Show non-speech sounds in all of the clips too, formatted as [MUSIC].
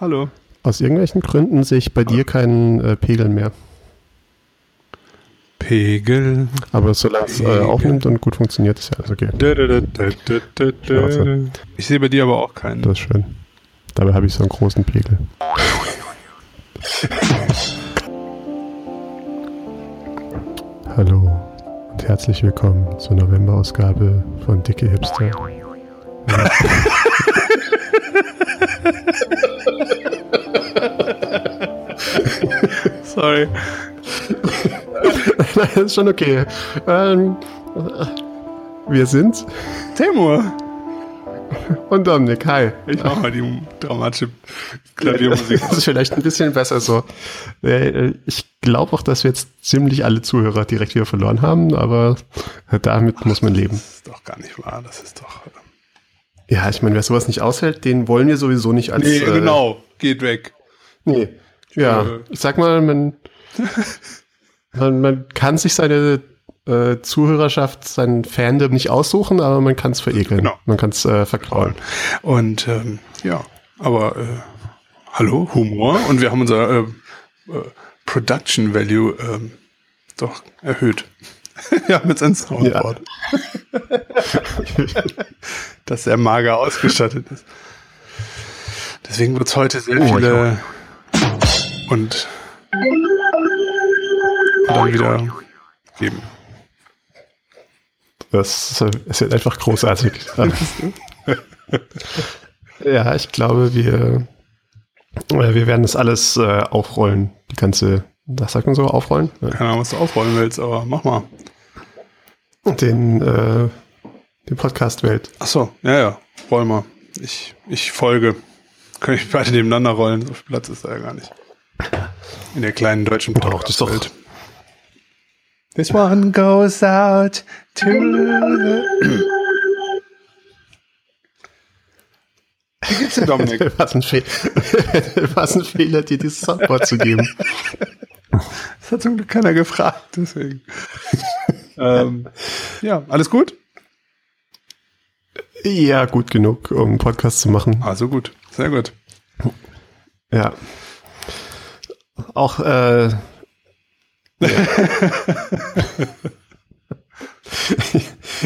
Hallo. Aus irgendwelchen Gründen sehe ich bei dir keinen äh, Pegel mehr. Pegel. Aber solange es äh, aufnimmt und gut funktioniert, ist ja alles okay. Da, da, da, da, da, da, da. Ich sehe bei dir aber auch keinen. Das ist schön. Dabei habe ich so einen großen Pegel. [LAUGHS] Hallo und herzlich willkommen zur November-Ausgabe von Dicke Hipster. [LAUGHS] [LAUGHS] Sorry. [LAUGHS] Nein, das ist schon okay. Ähm, wir sind Temur. und Dominik. Hi. Ich mach mal die dramatische Klaviermusik. [LAUGHS] Das ist vielleicht ein bisschen besser so. Äh, Ich glaube auch, dass wir jetzt ziemlich alle Zuhörer direkt wieder verloren haben, aber damit muss man leben. Das ist doch gar nicht wahr. Das ist doch. Äh, Ja, ich meine, wer sowas nicht aushält, den wollen wir sowieso nicht als. Nee, äh, genau. Geht weg. Nee. Ja, Äh. ich sag mal, man, [LAUGHS] man, man kann sich seine äh, Zuhörerschaft, sein Fandom nicht aussuchen, aber man kann es verekeln. Genau. Man kann es äh, vergrauen. Und ähm, ja, aber äh, hallo, Humor. Und wir haben unser äh, äh, Production Value ähm, doch erhöht. wir haben jetzt ein Soundboard. [LAUGHS] [LAUGHS] das sehr mager ausgestattet ist. Deswegen wird es heute sehr Oh, viele und, und dann wieder geben. Das es wird einfach großartig. [LAUGHS] ja, ich glaube, wir, äh, wir werden das alles äh, aufrollen. Die ganze, was sagt man so, aufrollen? Keine Ahnung, was du aufrollen willst, aber mach mal. Den, äh, den Podcast-Welt. Ach so, ja, ja, roll mal. Ich, ich folge. Können ich beide nebeneinander rollen? So viel Platz ist da ja gar nicht. In der kleinen deutschen Podcast-Welt. This one goes out to the... Wie geht's dir, Dominik? [LAUGHS] Was ein, Fe [LAUGHS] was ein Fehler, dir dieses Soundboard zu geben. Das hat zum Glück keiner gefragt, deswegen. ähm, ja, alles gut? Ja, gut genug, um einen Podcast zu machen. Also gut, sehr gut. Ja. Auch, äh,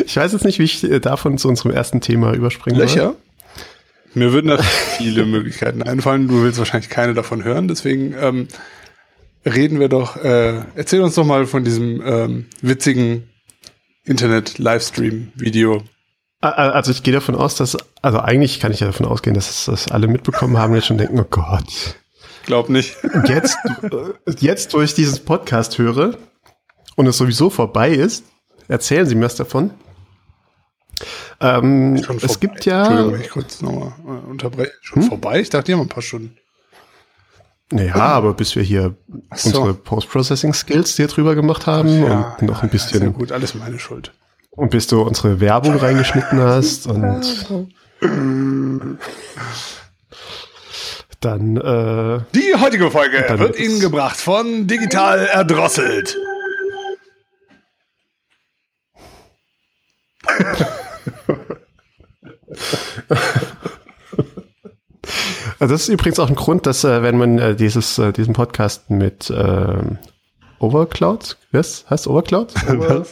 ich weiß jetzt nicht, wie ich äh, davon zu unserem ersten Thema überspringen soll. Löcher? Mir würden da viele [LAUGHS] Möglichkeiten einfallen. Du willst wahrscheinlich keine davon hören, deswegen ähm, reden wir doch. Äh, erzähl uns doch mal von diesem ähm, witzigen Internet-Livestream-Video. Also ich gehe davon aus, dass, also eigentlich kann ich ja davon ausgehen, dass es das alle mitbekommen haben und jetzt schon denken, oh Gott. Glaub nicht. Jetzt, äh, jetzt, wo ich dieses Podcast höre und es sowieso vorbei ist, erzählen Sie mir was davon. Ähm, Schon es vorbei. gibt ja, Entschuldigung, ich kurz nochmal äh, unterbreche. Schon vorbei? Ich dachte, die haben ein paar Stunden. naja, aber bis wir hier so. unsere Post-Processing-Skills hier drüber gemacht haben und noch ein Ist ja bisschen, gut, alles meine Schuld. Und bis du unsere Werbung reingeschnitten [LAUGHS] hast und dann, äh, Die heutige Folge Dann wird Ihnen gebracht von Digital Erdrosselt. Also das ist übrigens auch ein Grund, dass äh, wenn man äh, dieses, äh, diesen Podcast mit ähm, Overcloud, was heißt Overcloud? Over,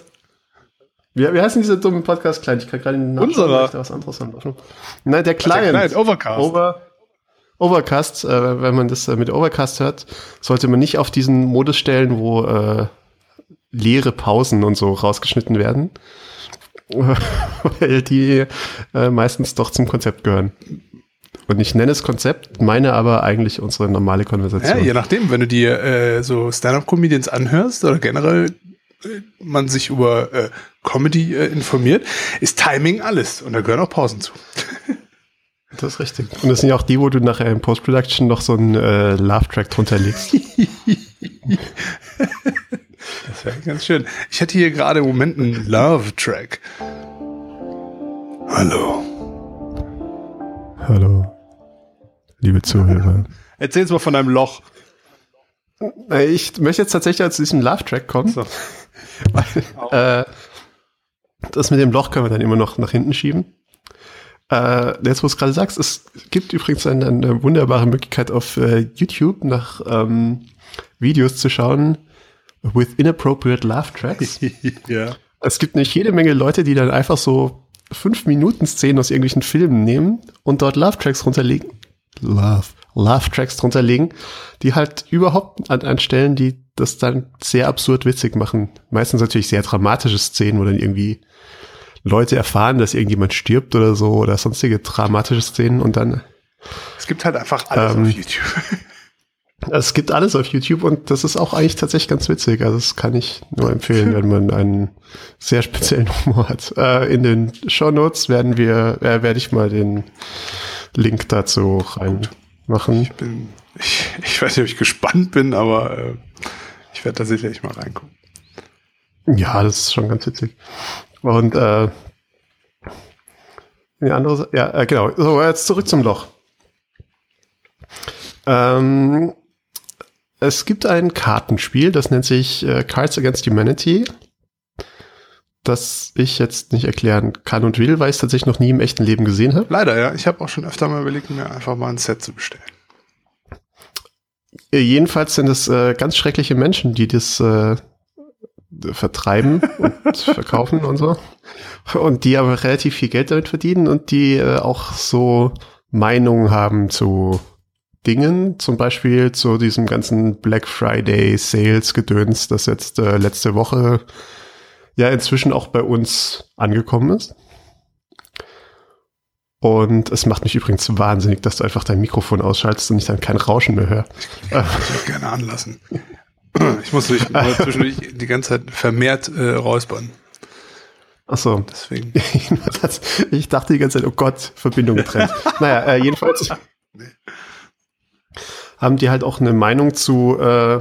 wie, wie heißt denn dieser dumme Podcast Client? Ich kann gerade den Namen Unserer. nicht was anderes anmachen. Nein, der Client. Client, Overcast. Over, Overcast, äh, wenn man das äh, mit Overcast hört, sollte man nicht auf diesen Modus stellen, wo äh, leere Pausen und so rausgeschnitten werden. [LAUGHS] Weil die äh, meistens doch zum Konzept gehören. Und ich nenne es Konzept, meine aber eigentlich unsere normale Ja, Konversation. je nachdem, wenn du dir äh, so Stand-up-Comedians anhörst oder generell man sich über äh, Comedy äh, informiert, ist Timing alles und da gehören auch Pausen zu. [LAUGHS] Das ist richtig. Und das sind ja auch die, wo du nachher im Post-Production noch so einen äh, Love-Track drunter legst. [LAUGHS] Das wäre ganz schön. Ich hätte hier gerade im Moment einen Love-Track. Hallo. Hallo, liebe Zuhörer. Erzähl's mal von deinem Loch. Äh, Ich möchte jetzt tatsächlich zu diesem Love-Track kommen. So. [LAUGHS] Weil, äh, das mit dem Loch können wir dann immer noch nach hinten schieben. Äh, jetzt, wo du es gerade sagst, es gibt übrigens eine, eine wunderbare Möglichkeit auf äh, YouTube nach ähm, Videos zu schauen with inappropriate laugh tracks. [LAUGHS] ja. Es gibt nicht jede Menge Leute, die dann einfach so fünf Minuten Szenen aus irgendwelchen Filmen nehmen und dort Love Tracks runterlegen. Love. Love Tracks drunter legen, die halt überhaupt an, an Stellen, die das dann sehr absurd witzig machen. Meistens natürlich sehr dramatische Szenen, wo dann irgendwie Leute erfahren, dass irgendjemand stirbt oder so oder sonstige dramatische Szenen und dann. Es gibt halt einfach alles ähm, auf YouTube. [LAUGHS] Es gibt alles auf YouTube und das ist auch eigentlich tatsächlich ganz witzig. Also das kann ich nur empfehlen, wenn man einen sehr speziellen Humor hat. Äh, in den Show Notes werden wir, äh, werde ich mal den Link dazu reinmachen. Ich bin, ich, ich weiß nicht, ob ich gespannt bin, aber äh, ich werde da sicherlich mal reingucken. Ja, das ist schon ganz witzig. Und äh, die andere, ja, äh, genau. So, jetzt zurück zum Loch. Ähm, es gibt ein Kartenspiel, das nennt sich äh, Cards Against Humanity, das ich jetzt nicht erklären kann und will, weil ich es tatsächlich noch nie im echten Leben gesehen habe. Leider, ja. Ich habe auch schon öfter mal überlegt, mir einfach mal ein Set zu bestellen. Äh, jedenfalls sind es äh, ganz schreckliche Menschen, die das äh, vertreiben und [LAUGHS] verkaufen und so. Und die aber relativ viel Geld damit verdienen und die äh, auch so Meinungen haben zu Dingen, zum Beispiel zu diesem ganzen Black Friday Sales Gedöns, das jetzt äh, letzte Woche ja inzwischen auch bei uns angekommen ist. Und es macht mich übrigens wahnsinnig, dass du einfach dein Mikrofon ausschaltest und ich dann kein Rauschen mehr höre. Ich würde gerne anlassen. Ich muss mich zwischendurch die ganze Zeit vermehrt äh, räuspern. Ach so. Deswegen. [LAUGHS] ich dachte die ganze Zeit, oh Gott, Verbindung getrennt. naja, äh, jedenfalls nee. haben die halt auch eine Meinung zu, äh,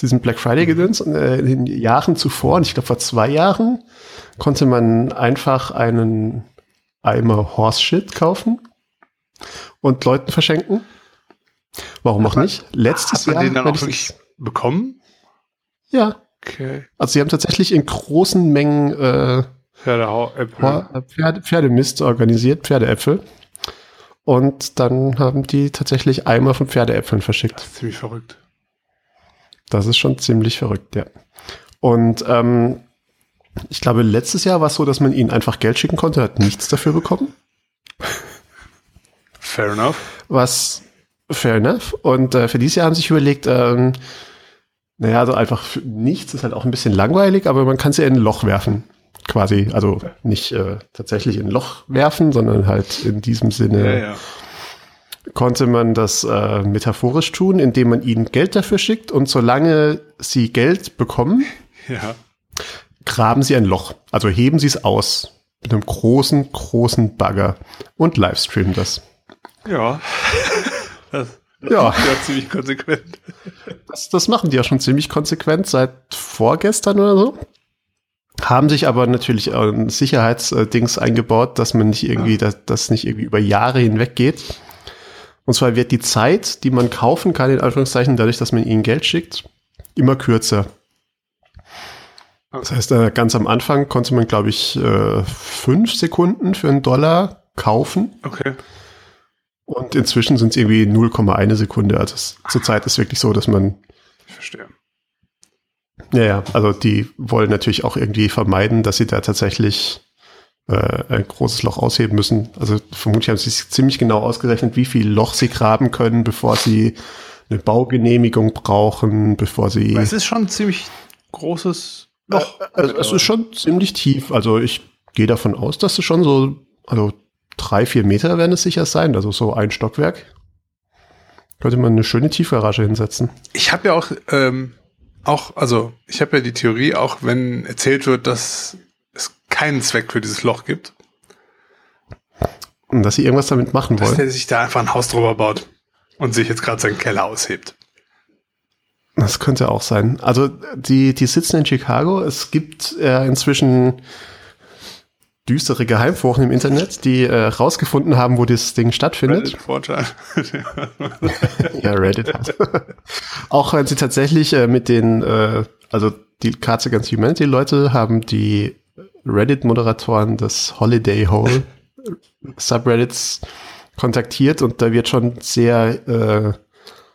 zu diesem Black Friday gedöns. Äh, in den Jahren zuvor, und ich glaube vor zwei Jahren, konnte man einfach einen Eimer Horse Shit kaufen und Leuten verschenken. Warum auch nicht? Letztes Jahr. Hat man den dann auch wirklich bekommen? Ja. Okay. Also sie haben tatsächlich in großen Mengen äh, Pferdeäpfel. Pferde, Pferdemist organisiert, Pferdeäpfel. Und dann haben die tatsächlich Eimer von Pferdeäpfeln verschickt. Das ist ziemlich verrückt. Das ist schon ziemlich verrückt, ja. Und ähm, ich glaube, letztes Jahr war es so, dass man ihnen einfach Geld schicken konnte, hat nichts dafür bekommen. Fair enough. Was fair enough. Und äh, für dieses Jahr haben sie sich überlegt, ähm, naja, also einfach nichts ist halt auch ein bisschen langweilig, aber man kann sie in ein Loch werfen. Quasi. Also nicht äh, tatsächlich in ein Loch werfen, sondern halt in diesem Sinne ja, ja. Konnte man das äh, metaphorisch tun, indem man ihnen Geld dafür schickt und solange sie Geld bekommen, [LAUGHS] ja. graben sie ein Loch. Also heben sie es aus mit einem großen, großen Bagger und livestreamen das. Ja. [LAUGHS] Das, das ja. ja ziemlich konsequent. Das, das machen die ja schon ziemlich konsequent seit vorgestern oder so. Haben sich aber natürlich ein Sicherheitsdings eingebaut, dass man nicht irgendwie, dass das nicht irgendwie über Jahre hinweg geht. Und zwar wird die Zeit, die man kaufen kann, in Anführungszeichen, dadurch, dass man ihnen Geld schickt, immer kürzer. Das heißt, äh, ganz am Anfang konnte man, glaube ich, äh, fünf Sekunden für einen Dollar kaufen. Okay. Und inzwischen sind es irgendwie 0,1 Sekunde. Also zurzeit ist wirklich so, dass man. Ich verstehe. Ja, ja, also die wollen natürlich auch irgendwie vermeiden, dass sie da tatsächlich äh, ein großes Loch ausheben müssen. Also vermutlich haben sie sich ziemlich genau ausgerechnet, wie viel Loch sie graben können, bevor sie eine Baugenehmigung brauchen, bevor sie. Es ist schon ein ziemlich großes Loch. Äh, äh, es ist schon ziemlich tief. Also ich gehe davon aus, dass es schon so, also drei, vier Meter werden es sicher sein, also so ein Stockwerk. Könnte man eine schöne Tiefgarage hinsetzen. Ich habe ja auch, ähm, auch, also ich habe ja die Theorie, auch wenn erzählt wird, dass keinen Zweck für dieses Loch gibt. Und dass sie irgendwas damit machen dass wollen. Dass der sich da einfach ein Haus drüber baut und sich jetzt gerade seinen Keller aushebt. Das könnte auch sein. Also die, die sitzen in Chicago. Es gibt äh, inzwischen düstere Geheimforen im Internet, die äh, rausgefunden haben, wo das Ding stattfindet. Reddit [LAUGHS] ja, Reddit. [LAUGHS] Auch wenn sie tatsächlich äh, mit den, äh, also die Cards Against Humanity Leute haben die Reddit-Moderatoren das Holiday Hole Subreddits kontaktiert und da wird schon sehr äh,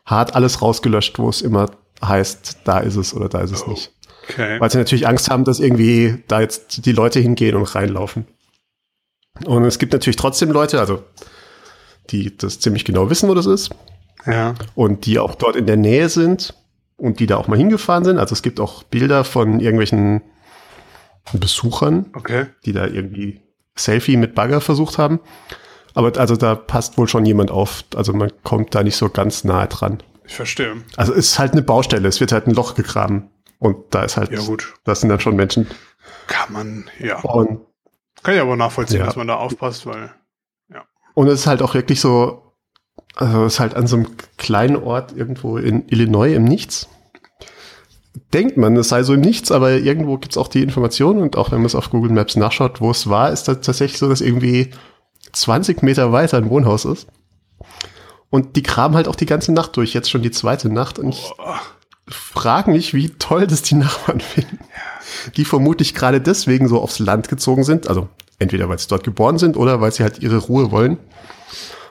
hart alles rausgelöscht, wo es immer heißt, da ist es oder da ist es oh, nicht. Okay. Weil sie natürlich Angst haben, dass irgendwie da jetzt die Leute hingehen und reinlaufen. Und es gibt natürlich trotzdem Leute, also die das ziemlich genau wissen, wo das ist. Ja. Und die auch dort in der Nähe sind und die da auch mal hingefahren sind. Also es gibt auch Bilder von irgendwelchen Besuchern, okay. die da irgendwie Selfie mit Bagger versucht haben. Aber also da passt wohl schon jemand auf. Also man kommt da nicht so ganz nahe dran. Ich verstehe. Also es ist halt eine Baustelle. Es wird halt ein Loch gegraben. Und da ist halt, ja gut. das sind dann schon Menschen. Kann man, ja. Und, Kann ich aber nachvollziehen, ja. dass man da aufpasst, weil, ja. Und es ist halt auch wirklich so, also es ist halt an so einem kleinen Ort irgendwo in Illinois im Nichts. Denkt man, es sei so Nichts, aber irgendwo gibt es auch die Information und auch wenn man es auf Google Maps nachschaut, wo es war, ist das tatsächlich so, dass irgendwie 20 Meter weiter ein Wohnhaus ist. Und die graben halt auch die ganze Nacht durch, jetzt schon die zweite Nacht. Und ich frage mich, wie toll das die Nachbarn [LAUGHS] finden. Die vermutlich gerade deswegen so aufs Land gezogen sind. Also entweder weil sie dort geboren sind oder weil sie halt ihre Ruhe wollen.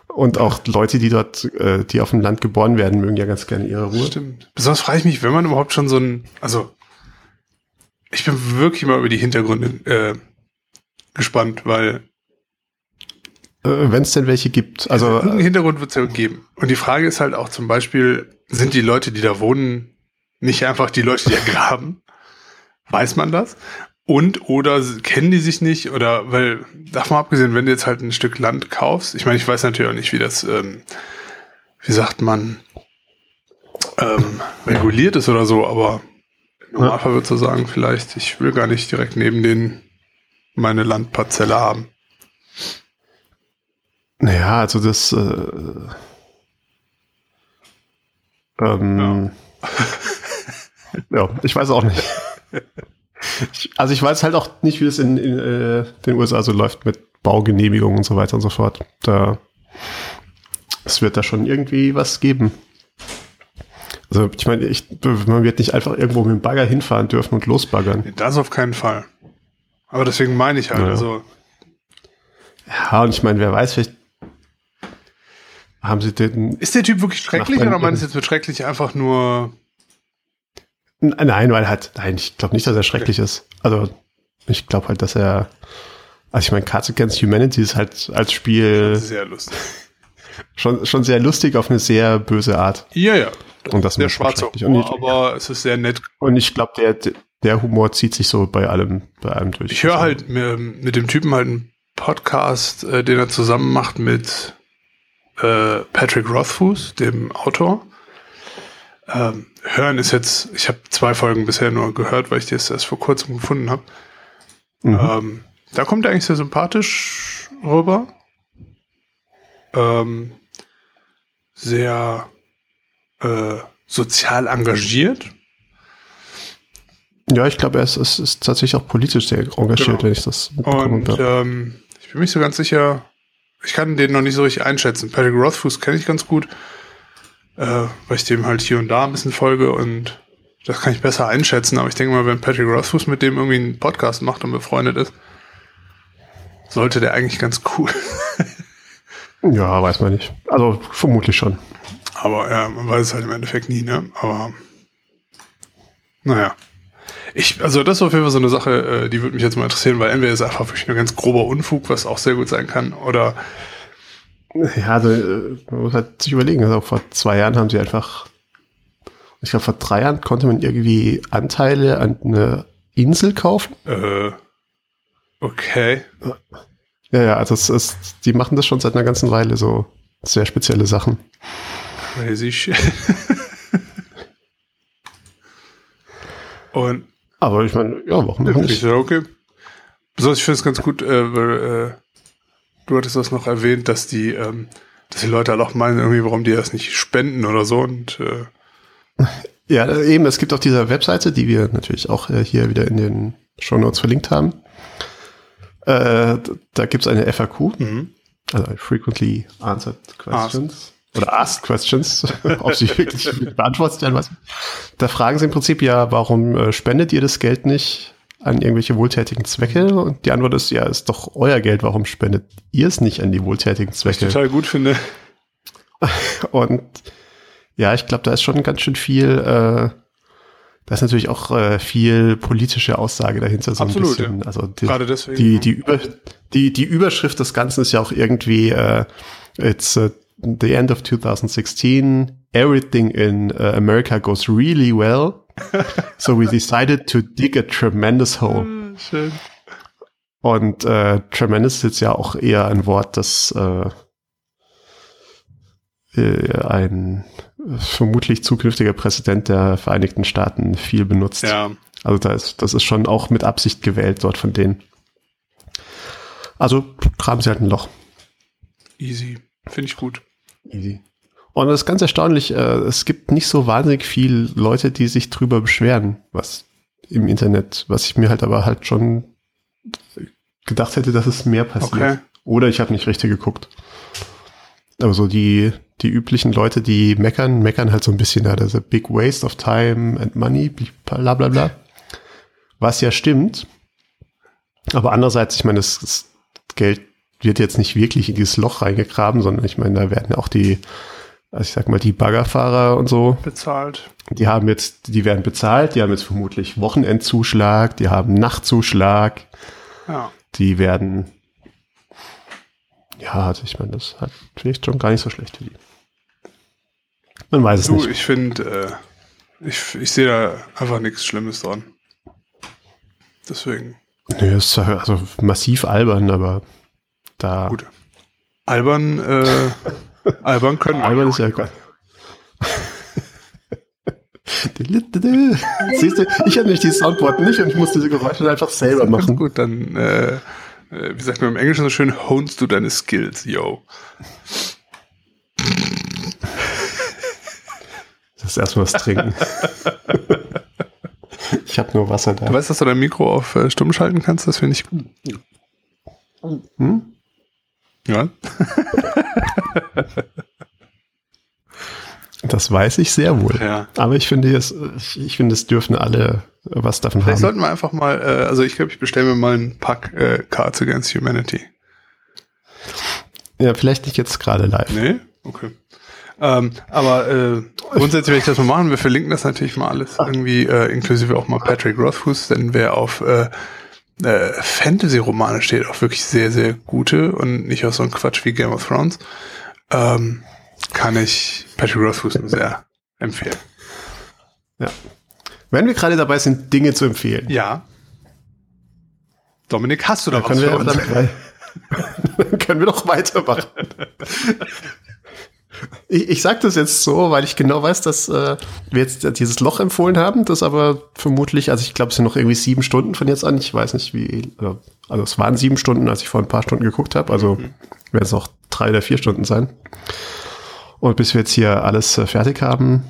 Und auch Leute, die dort, äh, die auf dem Land geboren werden, mögen ja ganz gerne ihre Ruhe. Stimmt. Besonders frage ich mich, wenn man überhaupt schon so ein, also ich bin wirklich mal über die Hintergründe äh, gespannt, weil äh, wenn es denn welche gibt. Also irgendeinen Hintergrund wird es ja geben. Und die Frage ist halt auch zum Beispiel, sind die Leute, die da wohnen, nicht einfach die Leute, die da [LAUGHS] graben? Weiß man das? Und oder kennen die sich nicht? Oder weil, davon abgesehen, wenn du jetzt halt ein Stück Land kaufst, ich meine, ich weiß natürlich auch nicht, wie das, ähm, wie sagt man, ähm, reguliert ist oder so, aber im Normalfall würdest du sagen, vielleicht, ich will gar nicht direkt neben den meine Landparzelle haben. Naja, also das äh, ähm, ja. [LAUGHS] ja. ich weiß auch nicht. [LAUGHS] Also ich weiß halt auch nicht, wie es in, in äh, den USA so läuft mit Baugenehmigungen und so weiter und so fort. Da es wird da schon irgendwie was geben. Also ich meine, ich, man wird nicht einfach irgendwo mit dem Bagger hinfahren dürfen und losbaggern. Das auf keinen Fall. Aber deswegen meine ich halt, ja. also. Ja, und ich meine, wer weiß, vielleicht haben Sie den. Ist der Typ wirklich schrecklich oder meinst du jetzt mit schrecklich einfach nur. Nein, weil halt, nein, ich glaube nicht, dass er schrecklich okay. ist. Also, ich glaube halt, dass er. Also, ich meine, Cards Against Humanity ist halt als Spiel. Sehr lustig. [LAUGHS] Schon, schon sehr lustig auf eine sehr böse Art. Ja, ja. Und das der schwarze Humor, aber es ist sehr nett. Und ich glaube, der, der Humor zieht sich so bei allem, bei allem durch. Ich höre halt mit, mit dem Typen halt einen Podcast, äh, den er zusammen macht mit äh, Patrick Rothfuss, dem Autor. Ähm, hören ist jetzt, ich habe zwei Folgen bisher nur gehört, weil ich das erst vor kurzem gefunden habe. Mhm. Ähm, da kommt er eigentlich sehr sympathisch rüber. Ähm, sehr äh, sozial engagiert. Ja, ich glaube, er ist, ist, ist, tatsächlich auch politisch sehr engagiert, genau. wenn ich das mitbekommen Und ähm, ich bin mir nicht so ganz sicher, ich kann den noch nicht so richtig einschätzen. Patrick Rothfuss kenne ich ganz gut, äh, weil ich dem halt hier und da ein bisschen folge und das kann ich besser einschätzen. Aber ich denke mal, wenn Patrick Rothfuss mit dem irgendwie einen Podcast macht und befreundet ist, sollte der eigentlich ganz cool. [LAUGHS] ja, weiß man nicht. Also vermutlich schon. Aber ja, man weiß es halt im Endeffekt nie, ne? Aber naja. Ich, also das ist auf jeden Fall so eine Sache, äh, die würde mich jetzt mal interessieren, weil entweder ist einfach wirklich nur ganz grober Unfug, was auch sehr gut sein kann, oder ja, also äh, man muss halt sich überlegen, also vor zwei Jahren haben sie einfach, ich glaube vor drei Jahren konnte man irgendwie Anteile an eine Insel kaufen. Äh, okay. Ja, ja, also es ist, die machen das schon seit einer ganzen Weile so sehr spezielle Sachen. Crazy [LAUGHS] shit. Und aber ich meine, ja, warum nicht? Okay. Besonders ich finde es ganz gut, äh, weil äh, du hattest das noch erwähnt, dass die, ähm, dass die Leute halt auch meinen, irgendwie, warum die das nicht spenden oder so. Und äh, ja, eben, es gibt auf dieser Webseite, die wir natürlich auch äh, hier wieder in den Show Notes verlinkt haben. Äh, da gibt es eine FAQ, mhm. also Frequently Answered Questions. Ask oder Ask Questions, [LAUGHS] ob sie wirklich [LAUGHS] beantwortet werden, was. Da fragen sie im Prinzip ja, warum äh, spendet ihr das Geld nicht an irgendwelche wohltätigen Zwecke? Und die Antwort ist, ja, ist doch euer Geld, warum spendet ihr es nicht an die wohltätigen Zwecke? Was ich total gut finde. [LAUGHS] Und ja, ich glaube, da ist schon ganz schön viel, äh, da ist natürlich auch äh, viel politische Aussage dahinter. So Absolut, ein bisschen. ja. Also die, Gerade deswegen. die, die, Über, die, die Überschrift des Ganzen ist ja auch irgendwie, äh, it's uh, the end of 2016, everything in uh, America goes really well. So we decided to dig a tremendous hole. Schön. Und äh, tremendous ist jetzt ja auch eher ein Wort, das äh, äh, ein vermutlich zukünftiger Präsident der Vereinigten Staaten viel benutzt. Ja. Also da ist, das ist schon auch mit Absicht gewählt dort von denen. Also graben sie halt ein Loch. Easy. Finde ich gut. Easy. Und das ist ganz erstaunlich, äh, es gibt nicht so wahnsinnig viele Leute, die sich drüber beschweren, was im Internet, was ich mir halt aber halt schon gedacht hätte, dass es mehr passiert. Okay. Oder ich habe nicht richtig geguckt. Aber so die, die üblichen Leute, die meckern, meckern halt so ein bisschen, ja, das ist a big waste of time and money, bla bla bla. Was ja stimmt. Aber andererseits, ich meine, das, das Geld wird jetzt nicht wirklich in dieses Loch reingegraben, sondern ich meine, da werden ja auch die, also ich sag mal, die Baggerfahrer und so, Bezahlt. die haben jetzt, die werden bezahlt, die haben jetzt vermutlich Wochenendzuschlag, die haben Nachtzuschlag, Ja. die werden, ja, also ich meine, das ist halt vielleicht schon gar nicht so schlecht für die. Man weiß es Du, nicht. ich finde, äh, ich, ich sehe da einfach nichts Schlimmes dran. Deswegen. Nö, ist also massiv albern, aber da. Gut. Albern, äh, [LAUGHS] albern können. Albern ist ja geil. [LAUGHS] Siehst du, ich habe nämlich dieses Soundboard nicht und ich muss diese Geräusche einfach selber machen. gut, dann, äh, äh, wie sagt man im Englischen so schön, honest du deine Skills, yo. Das ist erstmal was trinken. [LAUGHS] ich habe nur Wasser da. Du weißt, dass du dein Mikro auf äh, stumm schalten kannst? Das finde ich gut. Hm? Ja. Das weiß ich sehr wohl. ja. Aber ich finde, es, ich, finde, es dürfen alle was davon Vielleicht haben. sollten wir einfach mal, äh, also ich glaube, ich bestelle mir mal einen Pack äh, Cards Against Humanity. Ja, vielleicht nicht jetzt gerade live. Nee? Okay. Ähm, aber äh, grundsätzlich werde ich das mal machen. Wir verlinken das natürlich mal alles irgendwie, äh, inklusive auch mal Patrick Rothfuss, denn wer auf äh, äh, Fantasy-Romane steht, auch wirklich sehr, sehr gute und nicht auf so ein Quatsch wie Game of Thrones, ähm, kann ich Patrick Rothfuss sehr empfehlen. Ja. Wenn wir gerade dabei sind, Dinge zu empfehlen, Ja. Dominik, hast du da dann was für wir, uns? damit, [LAUGHS] dann können wir doch weitermachen. [LAUGHS] Ich, ich sage das jetzt so, weil ich genau weiß, dass äh, wir jetzt dieses Loch empfohlen haben, das aber vermutlich, also ich glaube, es sind noch irgendwie sieben Stunden von jetzt an. Ich weiß nicht, wie, also es waren sieben Stunden, als ich vor ein paar Stunden geguckt habe. Also werden es auch drei oder vier Stunden sein. Und bis wir jetzt hier alles äh, fertig haben,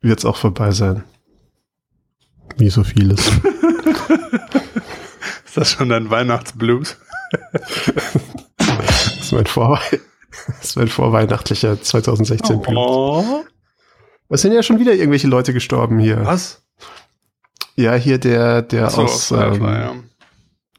wird es auch vorbei sein. Wie so vieles. [LAUGHS] Ist das schon dein Weihnachtsblues? [LAUGHS] Mein, Vorwe das [LAUGHS] ist mein vorweihnachtlicher 2016 Blut. Oh. Es sind ja schon wieder irgendwelche Leute gestorben hier. Was? Ja, hier der, der Achso, aus ähm, ja.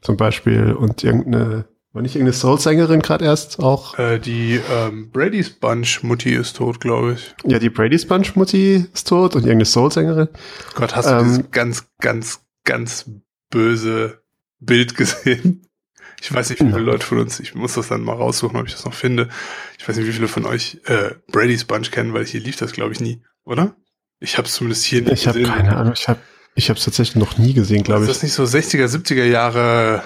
zum Beispiel und irgendeine, war nicht irgendeine Soul-Sängerin gerade erst auch? Äh, die ähm, Brady's Bunch Mutti ist tot, glaube ich. Ja, die Brady Sponge Mutti ist tot und irgendeine Soul-Sängerin. Gott, hast du Ähm, dieses ganz, ganz, ganz böse Bild gesehen? Ich weiß nicht, wie viele. Leute von uns, ich muss das dann mal raussuchen, ob ich das noch finde. Ich weiß nicht, wie viele von euch äh, Brady's Bunch kennen, weil hier lief das, glaube ich, nie, oder? Ich habe es zumindest hier nicht Ich habe gesehen. keine Ahnung, ich habe ich habe es tatsächlich noch nie gesehen, glaube Ist ich. das nicht so 60er, 70er Jahre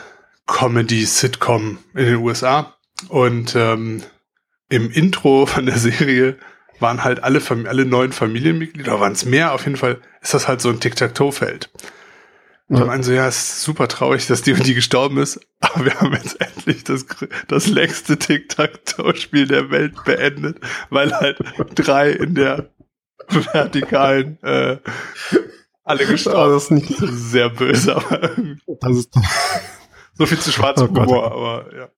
Comedy-Sitcom in den USA? Und ähm, im Intro von der Serie waren halt alle, Fam alle neuen Familienmitglieder, waren es mehr, auf jeden Fall ist das halt so ein Tic-Tac-Toe-Feld. Und Ja. ich meine so, ja, es ist super traurig, dass die und die gestorben ist, aber wir haben jetzt endlich das, das längste Tic-Tac-Toe-Spiel der Welt beendet, weil halt drei in der vertikalen äh, alle gestorben das ist nicht. sind. Sehr böse, aber Das ist, so viel zu schwarzem Oh Gott. Humor, aber ja.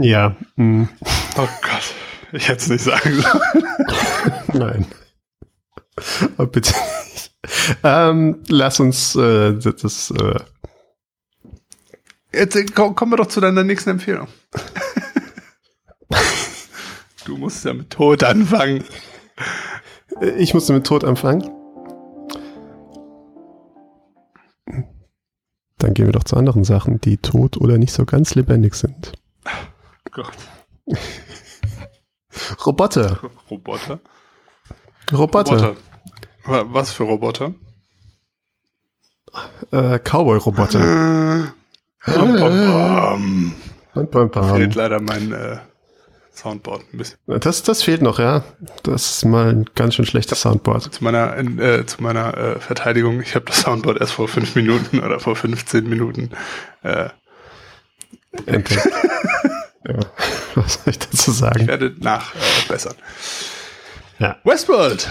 ja, mh, Oh Gott, ich hätte es nicht sagen sollen. nein. Aber bitte. [LAUGHS] ähm, lass uns äh, das. Äh Jetzt äh, komm, kommen wir doch zu deiner nächsten Empfehlung. [LAUGHS] du musst ja mit Tod anfangen. Ich musste mit Tod anfangen. Dann gehen wir doch zu anderen Sachen, die tot oder nicht so ganz lebendig sind. Gott. Roboter. Roboter? Roboter. Roboter. Was für Roboter? Äh, Cowboy-Roboter. Äh, bam, bam, Bam. Fehlt leider mein äh, Soundboard ein bisschen. Das, das fehlt noch, ja. Das ist mal ein ganz schön schlechtes Soundboard. Zu meiner, äh, zu meiner äh, Verteidigung, ich habe das Soundboard erst vor fünf Minuten oder vor 15 Minuten äh, Entdeckt. [LAUGHS] ja. Was soll ich dazu Ich sagen? werde nachbessern. Ja. Westworld.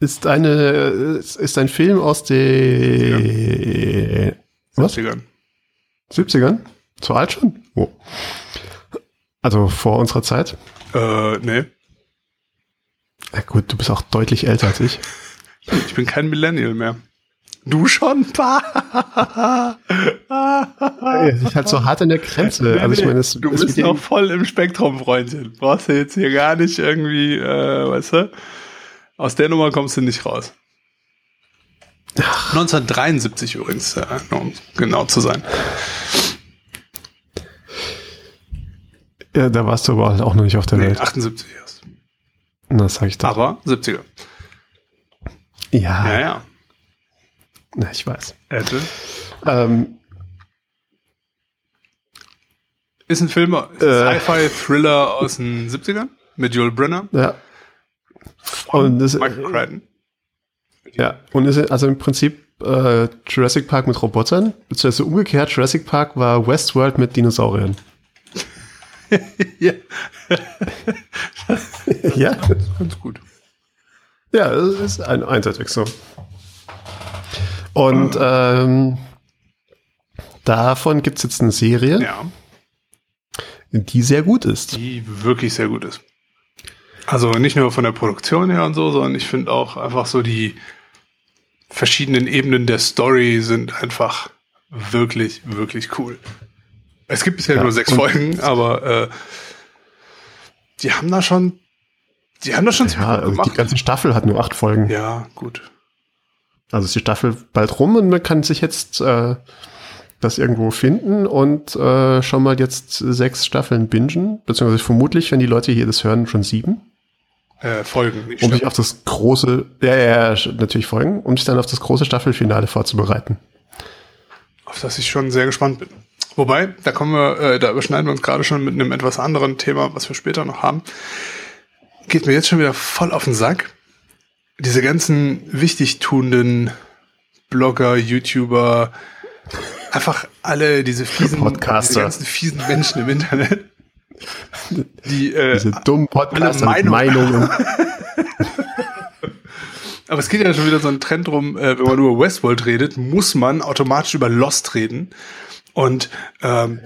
Ist eine, ist ein Film aus den Was? 70ern. 70ern? So alt schon? Oh. Also vor unserer Zeit? Äh, nee. Ja, gut, du bist auch deutlich älter als ich. [LAUGHS] Ich bin kein Millennial mehr. Du schon? [LAUGHS] Ist halt so hart an der Grenze. Also ich meine, es, du bist noch voll im Spektrum, Freundchen. Brauchst du jetzt hier gar nicht irgendwie, äh, weißt du? Aus der Nummer kommst du nicht raus. 1973 übrigens, um genau zu sein. ja, da warst du aber auch noch nicht auf der Nee, Welt. 78 erst. Das sag ich doch. Aber 70er. Ja, Ja, ja. Na, ich weiß. Hätte. Ähm, Ist ein Film, Äh. Sci-Fi-Thriller aus den 70ern mit Joel Brenner. ja. Und das, Michael Crichton. ja, und ist also im Prinzip äh, Jurassic Park mit Robotern, beziehungsweise umgekehrt, Jurassic Park war Westworld mit Dinosauriern. [LAUGHS] ja, ja, ganz gut. ja, es ist ein einseitig so. Und ähm, davon gibt es jetzt eine Serie, Ja, die sehr gut ist. die wirklich sehr gut ist. Also nicht nur von der Produktion her und so, sondern ich finde auch einfach so die verschiedenen Ebenen der Story sind einfach wirklich, wirklich cool. Es gibt bisher Ja, nur sechs Folgen, aber äh, die haben da schon, die haben da schon Ja, also die gemacht. ganze Staffel hat nur acht Folgen. Ja, gut. Also ist die Staffel bald rum und man kann sich jetzt äh, das irgendwo finden und äh, schon mal jetzt sechs Staffeln bingen, beziehungsweise vermutlich, wenn die Leute hier das hören, schon sieben, Äh, Folgen, um sich Staffeln. auf das große, ja, ja, ja, natürlich folgen, um sich dann auf das große Staffelfinale vorzubereiten. auf das ich schon sehr gespannt bin. Wobei, da kommen wir, äh, da überschneiden wir uns gerade schon mit einem etwas anderen Thema, was wir später noch haben. Geht mir jetzt schon wieder voll auf den Sack. Diese ganzen wichtigtuenden Blogger, YouTuber, einfach alle diese fiesen, Podcaster. diese ganzen fiesen Menschen im Internet, die äh, Diese dummen Podcaster mit Meinung. Meinungen. [LAUGHS] Aber es geht ja schon wieder so ein Trend drum, äh, wenn man über Westworld redet, muss man automatisch über Lost reden. Und ähm,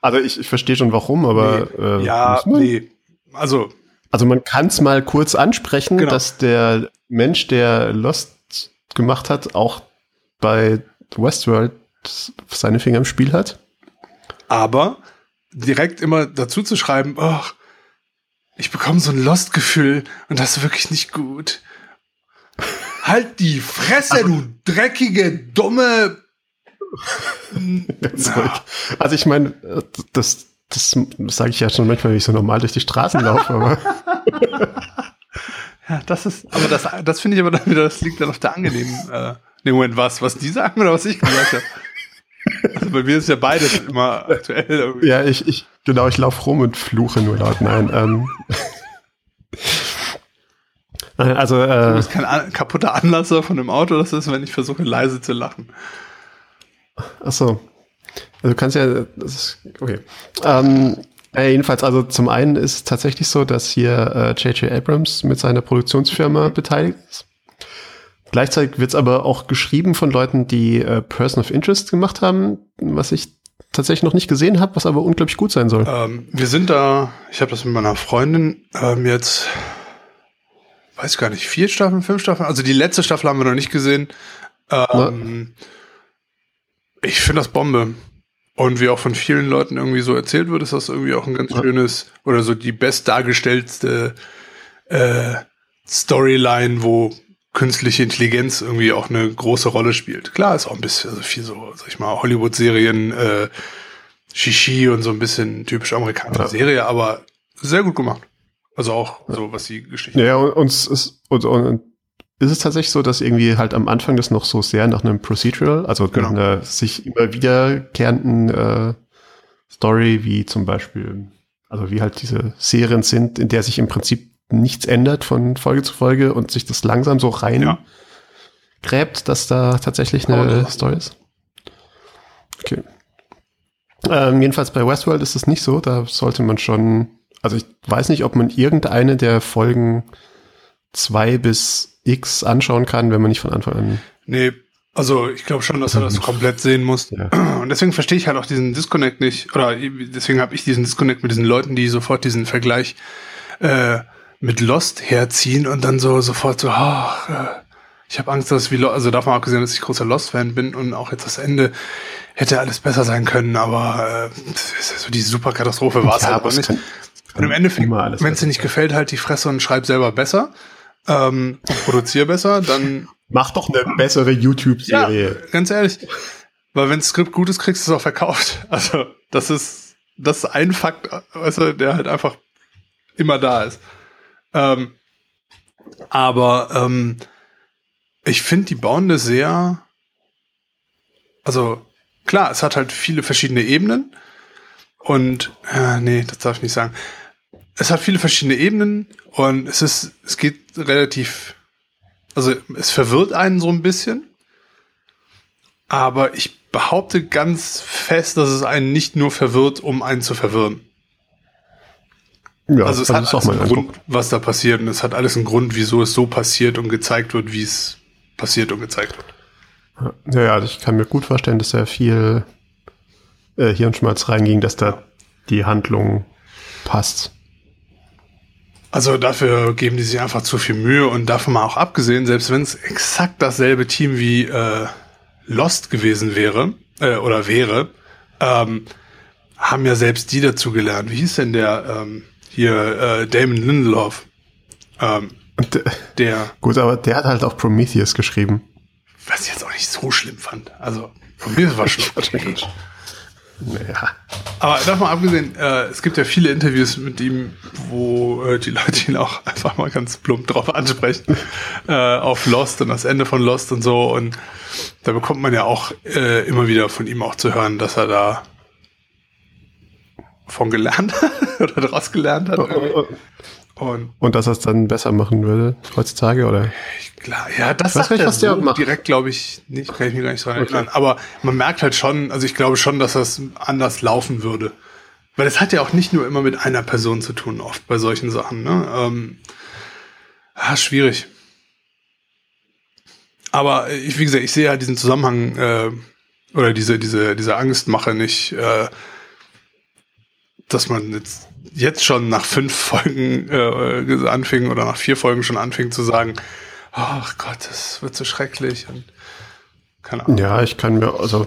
Also ich, ich verstehe schon warum, aber äh, ja, nee. Also, Also man kann es mal kurz ansprechen, Genau. dass der Mensch, der Lost gemacht hat, auch bei Westworld seine Finger im Spiel hat. aber direkt immer dazu zu schreiben, ach, ich bekomme so ein Lost-Gefühl und das ist wirklich nicht gut. halt die Fresse, du dreckige, dumme. [LAUGHS] Also ich meine, das, das sage ich ja schon manchmal, wenn ich so normal durch die Straßen laufe, aber Ja, das ist, aber das, das finde ich aber dann wieder, das liegt dann auf der angenehmen, äh, nee, Moment, was, was die sagen oder was ich gesagt habe? Also bei mir ist ja beides immer aktuell irgendwie. ja, ich, ich, genau, ich laufe rum und fluche nur laut. Nein, ähm, also, Du äh, bist kein an, kaputter Anlasser von dem Auto, das ist, wenn ich versuche leise zu lachen. ach so. Also du kannst ja, das ist, okay. Ähm, äh, jedenfalls, also zum einen ist es tatsächlich so, dass hier äh, J.J. Abrams mit seiner Produktionsfirma beteiligt ist. Gleichzeitig wird es aber auch geschrieben von Leuten, die äh, Person of Interest gemacht haben, was ich tatsächlich noch nicht gesehen habe, was aber unglaublich gut sein soll. Ähm, wir sind da, ich habe das mit meiner Freundin ähm, jetzt, weiß gar nicht, vier Staffeln, fünf Staffeln. Also die letzte Staffel haben wir noch nicht gesehen. Ähm, ich finde das Bombe. Und wie auch von vielen Leuten irgendwie so erzählt wird, ist das irgendwie auch ein ganz ja. schönes oder so die best dargestellte äh, Storyline, wo künstliche Intelligenz irgendwie auch eine große Rolle spielt. Klar, ist auch ein bisschen also viel so, sag ich mal, Hollywood-Serien, äh, Shishi und so ein bisschen typisch amerikanische ja. Serie, aber sehr gut gemacht. Also auch so, was die Geschichte. Ja, und uns ist, und, und ist es tatsächlich so, dass irgendwie halt am Anfang das noch so sehr nach einem Procedural, also genau. einer sich immer wiederkehrenden äh, Story, wie zum Beispiel, also wie halt diese Serien sind, in der sich im Prinzip nichts ändert von Folge zu Folge und sich das langsam so rein ja. gräbt, dass da tatsächlich eine oh, Story ist. Okay. Ähm, jedenfalls bei Westworld ist es nicht so, da sollte man schon, also ich weiß nicht, ob man irgendeine der Folgen zwei bis X anschauen kann, wenn man nicht von Anfang an. Nee, also ich glaube schon, dass er das [LAUGHS] komplett sehen muss. Ja. Und deswegen verstehe ich halt auch diesen Disconnect nicht. Oder deswegen habe ich diesen Disconnect mit diesen Leuten, die sofort diesen Vergleich äh, mit Lost herziehen und dann so sofort so, oh, äh, ich habe Angst, dass wie also davon abgesehen, dass ich großer Lost-Fan bin und auch jetzt das Ende hätte alles besser sein können, aber äh, so die Superkatastrophe war es ja, halt auch nicht. Und im Endeffekt, wenn es dir nicht gefällt, halt die Fresse und schreib selber besser ähm, produziere besser, dann. Mach doch eine bessere YouTube-Serie. Ja, ganz ehrlich. Weil wenn das Skript gut ist, kriegst du es auch verkauft. [LAUGHS] Also, das ist, das ist ein Fakt, du, der halt einfach immer da ist. Ähm, aber ähm, ich finde, die bauen das sehr. Also, klar, es hat halt viele verschiedene Ebenen. Und, äh, nee, das darf ich nicht sagen es hat viele verschiedene Ebenen und es ist, es geht relativ, also es verwirrt einen so ein bisschen. Aber ich behaupte ganz fest, dass es einen nicht nur verwirrt, um einen zu verwirren. Ja, also es hat alles einen Grund, was da passiert und es hat alles einen Grund, wieso es so passiert und gezeigt wird, wie es passiert und gezeigt wird. Ja, ja, ich kann mir gut vorstellen, dass da viel äh, Hirnschmalz reinging, dass da die Handlung passt. Also dafür geben die sich einfach zu viel Mühe und davon mal auch abgesehen, selbst wenn es exakt dasselbe Team wie äh, Lost gewesen wäre äh, oder wäre, ähm, haben ja selbst die dazu gelernt. Wie hieß denn der ähm, hier äh, Damon Lindelof? Ähm, der. Gut, aber der hat halt auch Prometheus geschrieben. Was ich jetzt auch nicht so schlimm fand. Also Prometheus war [LAUGHS] schon okay. Naja. Aber davon abgesehen, äh, es gibt ja viele Interviews mit ihm, wo äh, die Leute ihn auch einfach mal ganz plump drauf ansprechen. [LAUGHS] äh, auf Lost und das Ende von Lost und so. Und da bekommt man ja auch äh, immer wieder von ihm auch zu hören, dass er da von gelernt hat [LAUGHS] oder daraus gelernt hat. Und, und dass er es dann besser machen würde heutzutage, oder? Klar, ja, das sagt er was so direkt, glaube ich, nicht, kann ich mir gar nicht dran okay. erinnern. Aber man merkt halt schon, also ich glaube schon, dass das anders laufen würde. Weil es hat ja auch nicht nur immer mit einer Person zu tun, oft bei solchen Sachen. Ne? Ähm, ah, schwierig. Aber ich, wie gesagt, ich sehe halt diesen Zusammenhang äh, oder diese, diese, diese Angstmache nicht, äh, dass man jetzt, jetzt schon nach fünf Folgen äh, anfing oder nach vier Folgen schon anfing zu sagen, ach Gott, das wird so schrecklich und keine Ahnung. Ja, ich kann mir, also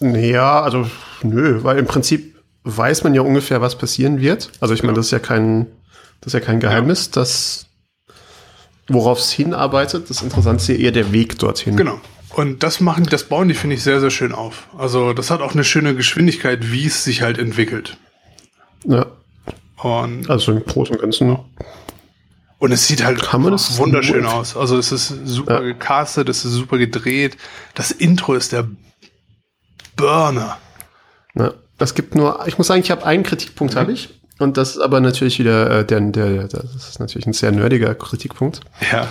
ja, also nö, weil im Prinzip weiß man ja ungefähr, was passieren wird. Also ich meine, das ist ja kein, das ist ja kein Geheimnis, ja. dass worauf es hinarbeitet. Das Interessante ist ja eher der Weg dorthin. Genau. Und das machen, das bauen die, finde ich, sehr, sehr schön auf. Also, das hat auch eine schöne Geschwindigkeit, wie es sich halt entwickelt. Ja. Und also im Großen und Ganzen. Und es sieht halt wunderschön aus. Also es ist super ja. gecastet, es ist super gedreht. Das Intro ist der Burner. Ja, das gibt nur, ich muss sagen, ich habe einen Kritikpunkt, mhm. habe ich. Und das ist aber natürlich wieder, äh, der, der, das ist natürlich ein sehr nerdiger Kritikpunkt. Ja.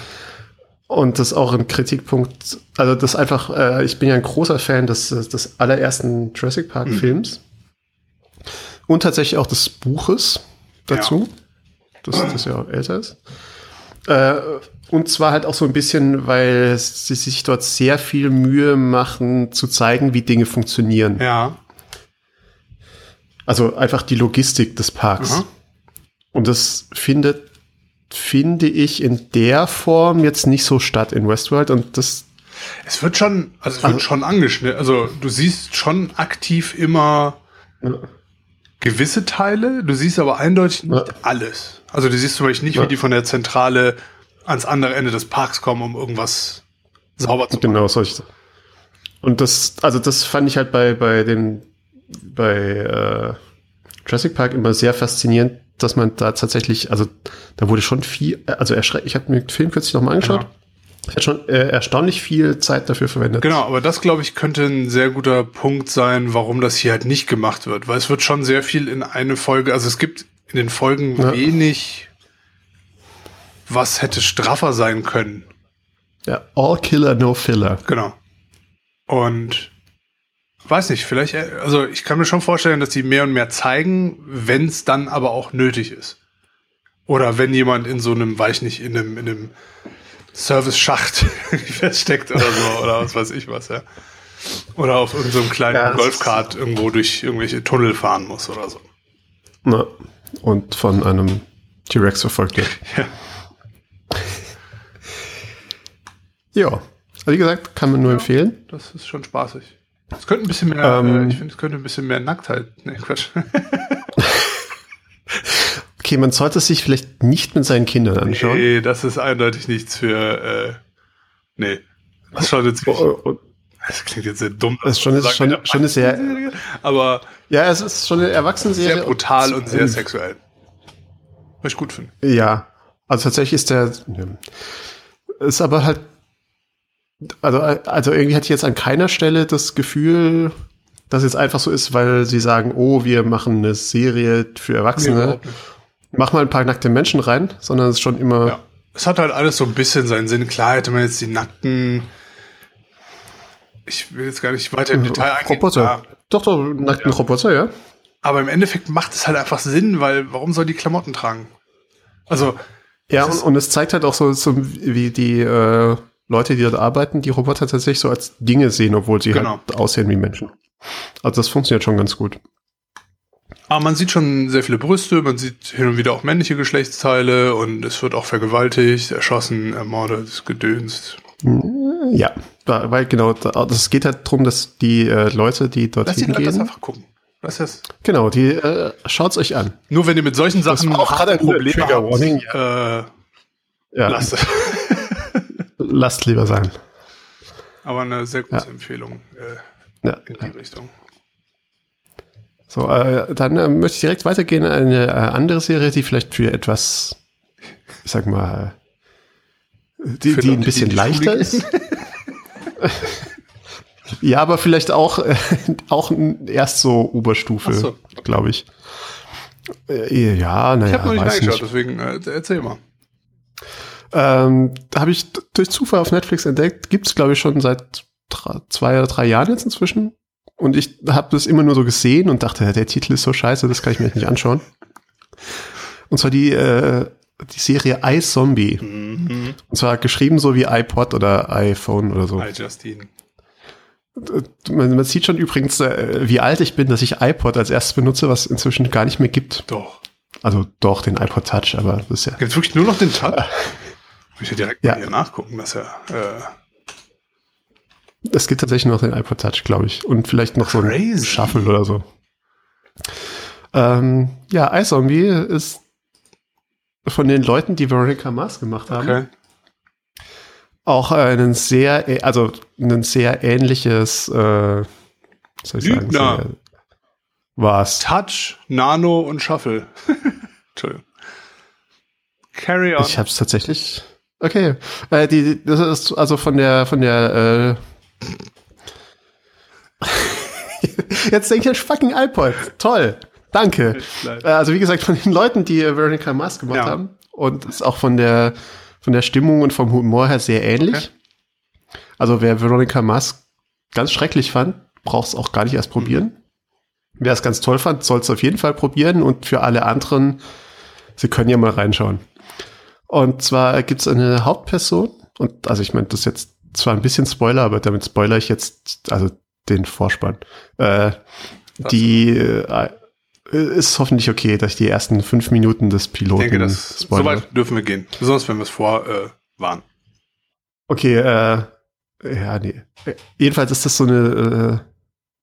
Und das auch ein Kritikpunkt, also das einfach, äh, ich bin ja ein großer Fan des, des allerersten Jurassic Park mhm. Films. Und tatsächlich auch des Buches dazu, ja. das, das ja auch älter ist. Äh, und zwar halt auch so ein bisschen, weil sie sich dort sehr viel Mühe machen, zu zeigen, wie Dinge funktionieren. Ja. Also einfach die Logistik des Parks. Mhm. Und das findet finde ich, in der Form jetzt nicht so statt in Westworld und das. Es wird schon, also es wird also, schon angeschnitten. Also du siehst schon aktiv immer ja. gewisse Teile, du siehst aber eindeutig nicht ja. alles. Also du siehst zum Beispiel nicht, ja. wie die von der Zentrale ans andere Ende des Parks kommen, um irgendwas sauber zu genau, machen. Genau, solche. Und das, also das fand ich halt bei, bei den, bei äh, Jurassic Park immer sehr faszinierend, dass man da tatsächlich, also da wurde schon viel, also erschreckend, ich habe mir den Film kürzlich nochmal angeschaut. Genau. Ich hatte schon äh, erstaunlich viel Zeit dafür verwendet. Genau, aber das, glaube ich, könnte ein sehr guter Punkt sein, warum das hier halt nicht gemacht wird. Weil es wird schon sehr viel in eine Folge, also es gibt in den Folgen ja. wenig, was hätte straffer sein können. Ja, all killer, no filler. Genau. Und weiß nicht, vielleicht, äh, also ich kann mir schon vorstellen, dass die mehr und mehr zeigen, wenn es dann aber auch nötig ist. Oder wenn jemand in so einem, weiß ich nicht, in einem, in einem Service-Schacht [LAUGHS] feststeckt oder so, oder was weiß ich was, ja. Oder auf irgendeinem so kleinen ja, Golfkart irgendwo durch irgendwelche Tunnel fahren muss oder so. Na, und von einem T-Rex verfolgt wird. [LAUGHS] Ja. ja. Also wie gesagt, kann man nur ja, empfehlen. Das ist schon spaßig. Es könnte ein bisschen mehr, ähm, äh, ich finde, es könnte ein bisschen mehr Nacktheit. Nee, Quatsch. [LAUGHS] okay, man sollte sich vielleicht nicht mit seinen Kindern anschauen. Nee, das ist eindeutig nichts für, äh, nee. Das schaut jetzt oh, oh, das klingt jetzt sehr dumm. Das ist schon, ist schon, schon eine sehr, aber. Ja, es ist schon eine Erwachsenenserie. Sehr brutal und sehr sexuell. Was ich gut finde. Ja. Also tatsächlich ist der, ist aber halt also, also irgendwie hatte ich jetzt an keiner Stelle das Gefühl, dass es einfach so ist, weil sie sagen, oh, wir machen eine Serie für Erwachsene. Nee, Mach mal ein paar nackte Menschen rein, sondern es ist schon immer. Ja. Es hat halt alles so ein bisschen seinen Sinn. Klar hätte man jetzt die nackten. Ich will jetzt gar nicht weiter im Detail eingehen. Roboter. Ja. Doch, doch, nackten ja. Roboter, ja. Aber im Endeffekt macht es halt einfach Sinn, weil warum soll die Klamotten tragen? Also. Ja, und, und, es zeigt halt auch so, so wie die äh, Leute, die dort arbeiten, die Roboter tatsächlich so als Dinge sehen, obwohl sie genau. halt aussehen wie Menschen. Also das funktioniert schon ganz gut. Aber man sieht schon sehr viele Brüste, man sieht hin und wieder auch männliche Geschlechtsteile und es wird auch vergewaltigt, erschossen, ermordet, gedönst. Ja, weil genau, das geht halt darum, dass die äh, Leute, die dort Lass hingehen... Lass die Leute einfach gucken. Was ist das? Genau, die äh, schaut's euch an. Nur wenn ihr mit solchen Sachen auch gerade ein Problem habt, äh, ja. lasst lasst lieber sein. Aber eine sehr gute ja. Empfehlung äh, ja. in die ja. Richtung. So, äh, dann äh, möchte ich direkt weitergehen in eine äh, andere Serie, die vielleicht für etwas, ich sag mal, die, die ein bisschen die leichter ist. [LAUGHS] ja, aber vielleicht auch, äh, auch erst so Oberstufe, so, okay. glaube ich. Äh, ja, naja. Ich habe noch nicht reingeschaut, deswegen äh, erzähl mal. Ähm, habe ich durch Zufall auf Netflix entdeckt. Gibt's glaube ich, schon seit zwei oder drei Jahren jetzt inzwischen. Und ich habe das immer nur so gesehen und dachte, der Titel ist so scheiße, das kann ich mir nicht anschauen. Und zwar die, äh, die Serie iZombie. Mhm. Und zwar geschrieben so wie iPod oder iPhone oder so. iJustine. Man, man sieht schon übrigens, äh, wie alt ich bin, dass ich iPod als erstes benutze, was inzwischen gar nicht mehr gibt. Doch. Also doch, den iPod Touch, aber das ist ja. Gibt wirklich nur noch den Touch? [LAUGHS] Ich direkt ja. mal hier nachgucken, dass er. Äh es gibt tatsächlich noch den iPod Touch, glaube ich. Und vielleicht noch Crazy. so ein Shuffle oder so. Ähm, ja, iZombie ist von den Leuten, die Veronica Mars gemacht haben. Okay. Auch ein sehr, also ein sehr ähnliches, äh, soll ich sagen, sehr, was? Touch, Nano und Shuffle. [LAUGHS] Entschuldigung. Carry on. Ich hab's tatsächlich. Okay. Äh, die, das ist also von der, von der, äh [LAUGHS] Jetzt denke ich an fucking iPod. Toll. Danke. Äh, also wie gesagt, von den Leuten, die Veronica Mars gemacht ja. haben. Und ist auch von der, von der Stimmung und vom Humor her sehr ähnlich. Okay. Also wer Veronica Mars ganz schrecklich fand, braucht es auch gar nicht erst probieren. Mhm. Wer es ganz toll fand, soll es auf jeden Fall probieren. Und für alle anderen, sie können ja mal reinschauen. Und zwar gibt es eine Hauptperson, und also ich meine, das ist jetzt zwar ein bisschen Spoiler, aber damit spoiler ich jetzt, also den Vorspann. Äh, die, äh, ist hoffentlich okay, dass ich die ersten fünf Minuten des Piloten. Ich denke, das, so weit dürfen wir gehen. Besonders wenn wir es vor äh, waren. Okay, äh, ja, nee. Jedenfalls ist das so eine äh,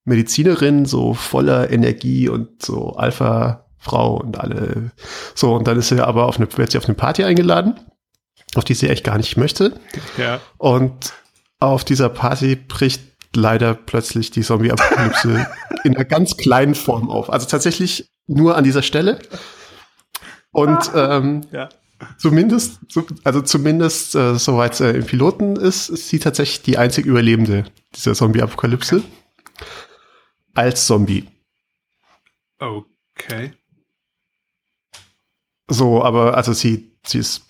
Medizinerin, so voller Energie und so Alpha-Frau und alle. So, und dann ist sie aber auf eine, wird sie auf eine Party eingeladen, auf die sie echt gar nicht möchte. Ja. Und auf dieser Party bricht leider plötzlich die Zombie-Apokalypse [LAUGHS] in einer ganz kleinen Form auf. Also tatsächlich nur an dieser Stelle. Und ähm, Ja. zumindest, zu- also zumindest äh, soweit es äh, im Piloten ist, ist sie tatsächlich die einzig Überlebende dieser Zombie-Apokalypse. Als Zombie. Okay. So, aber also sie, sie ist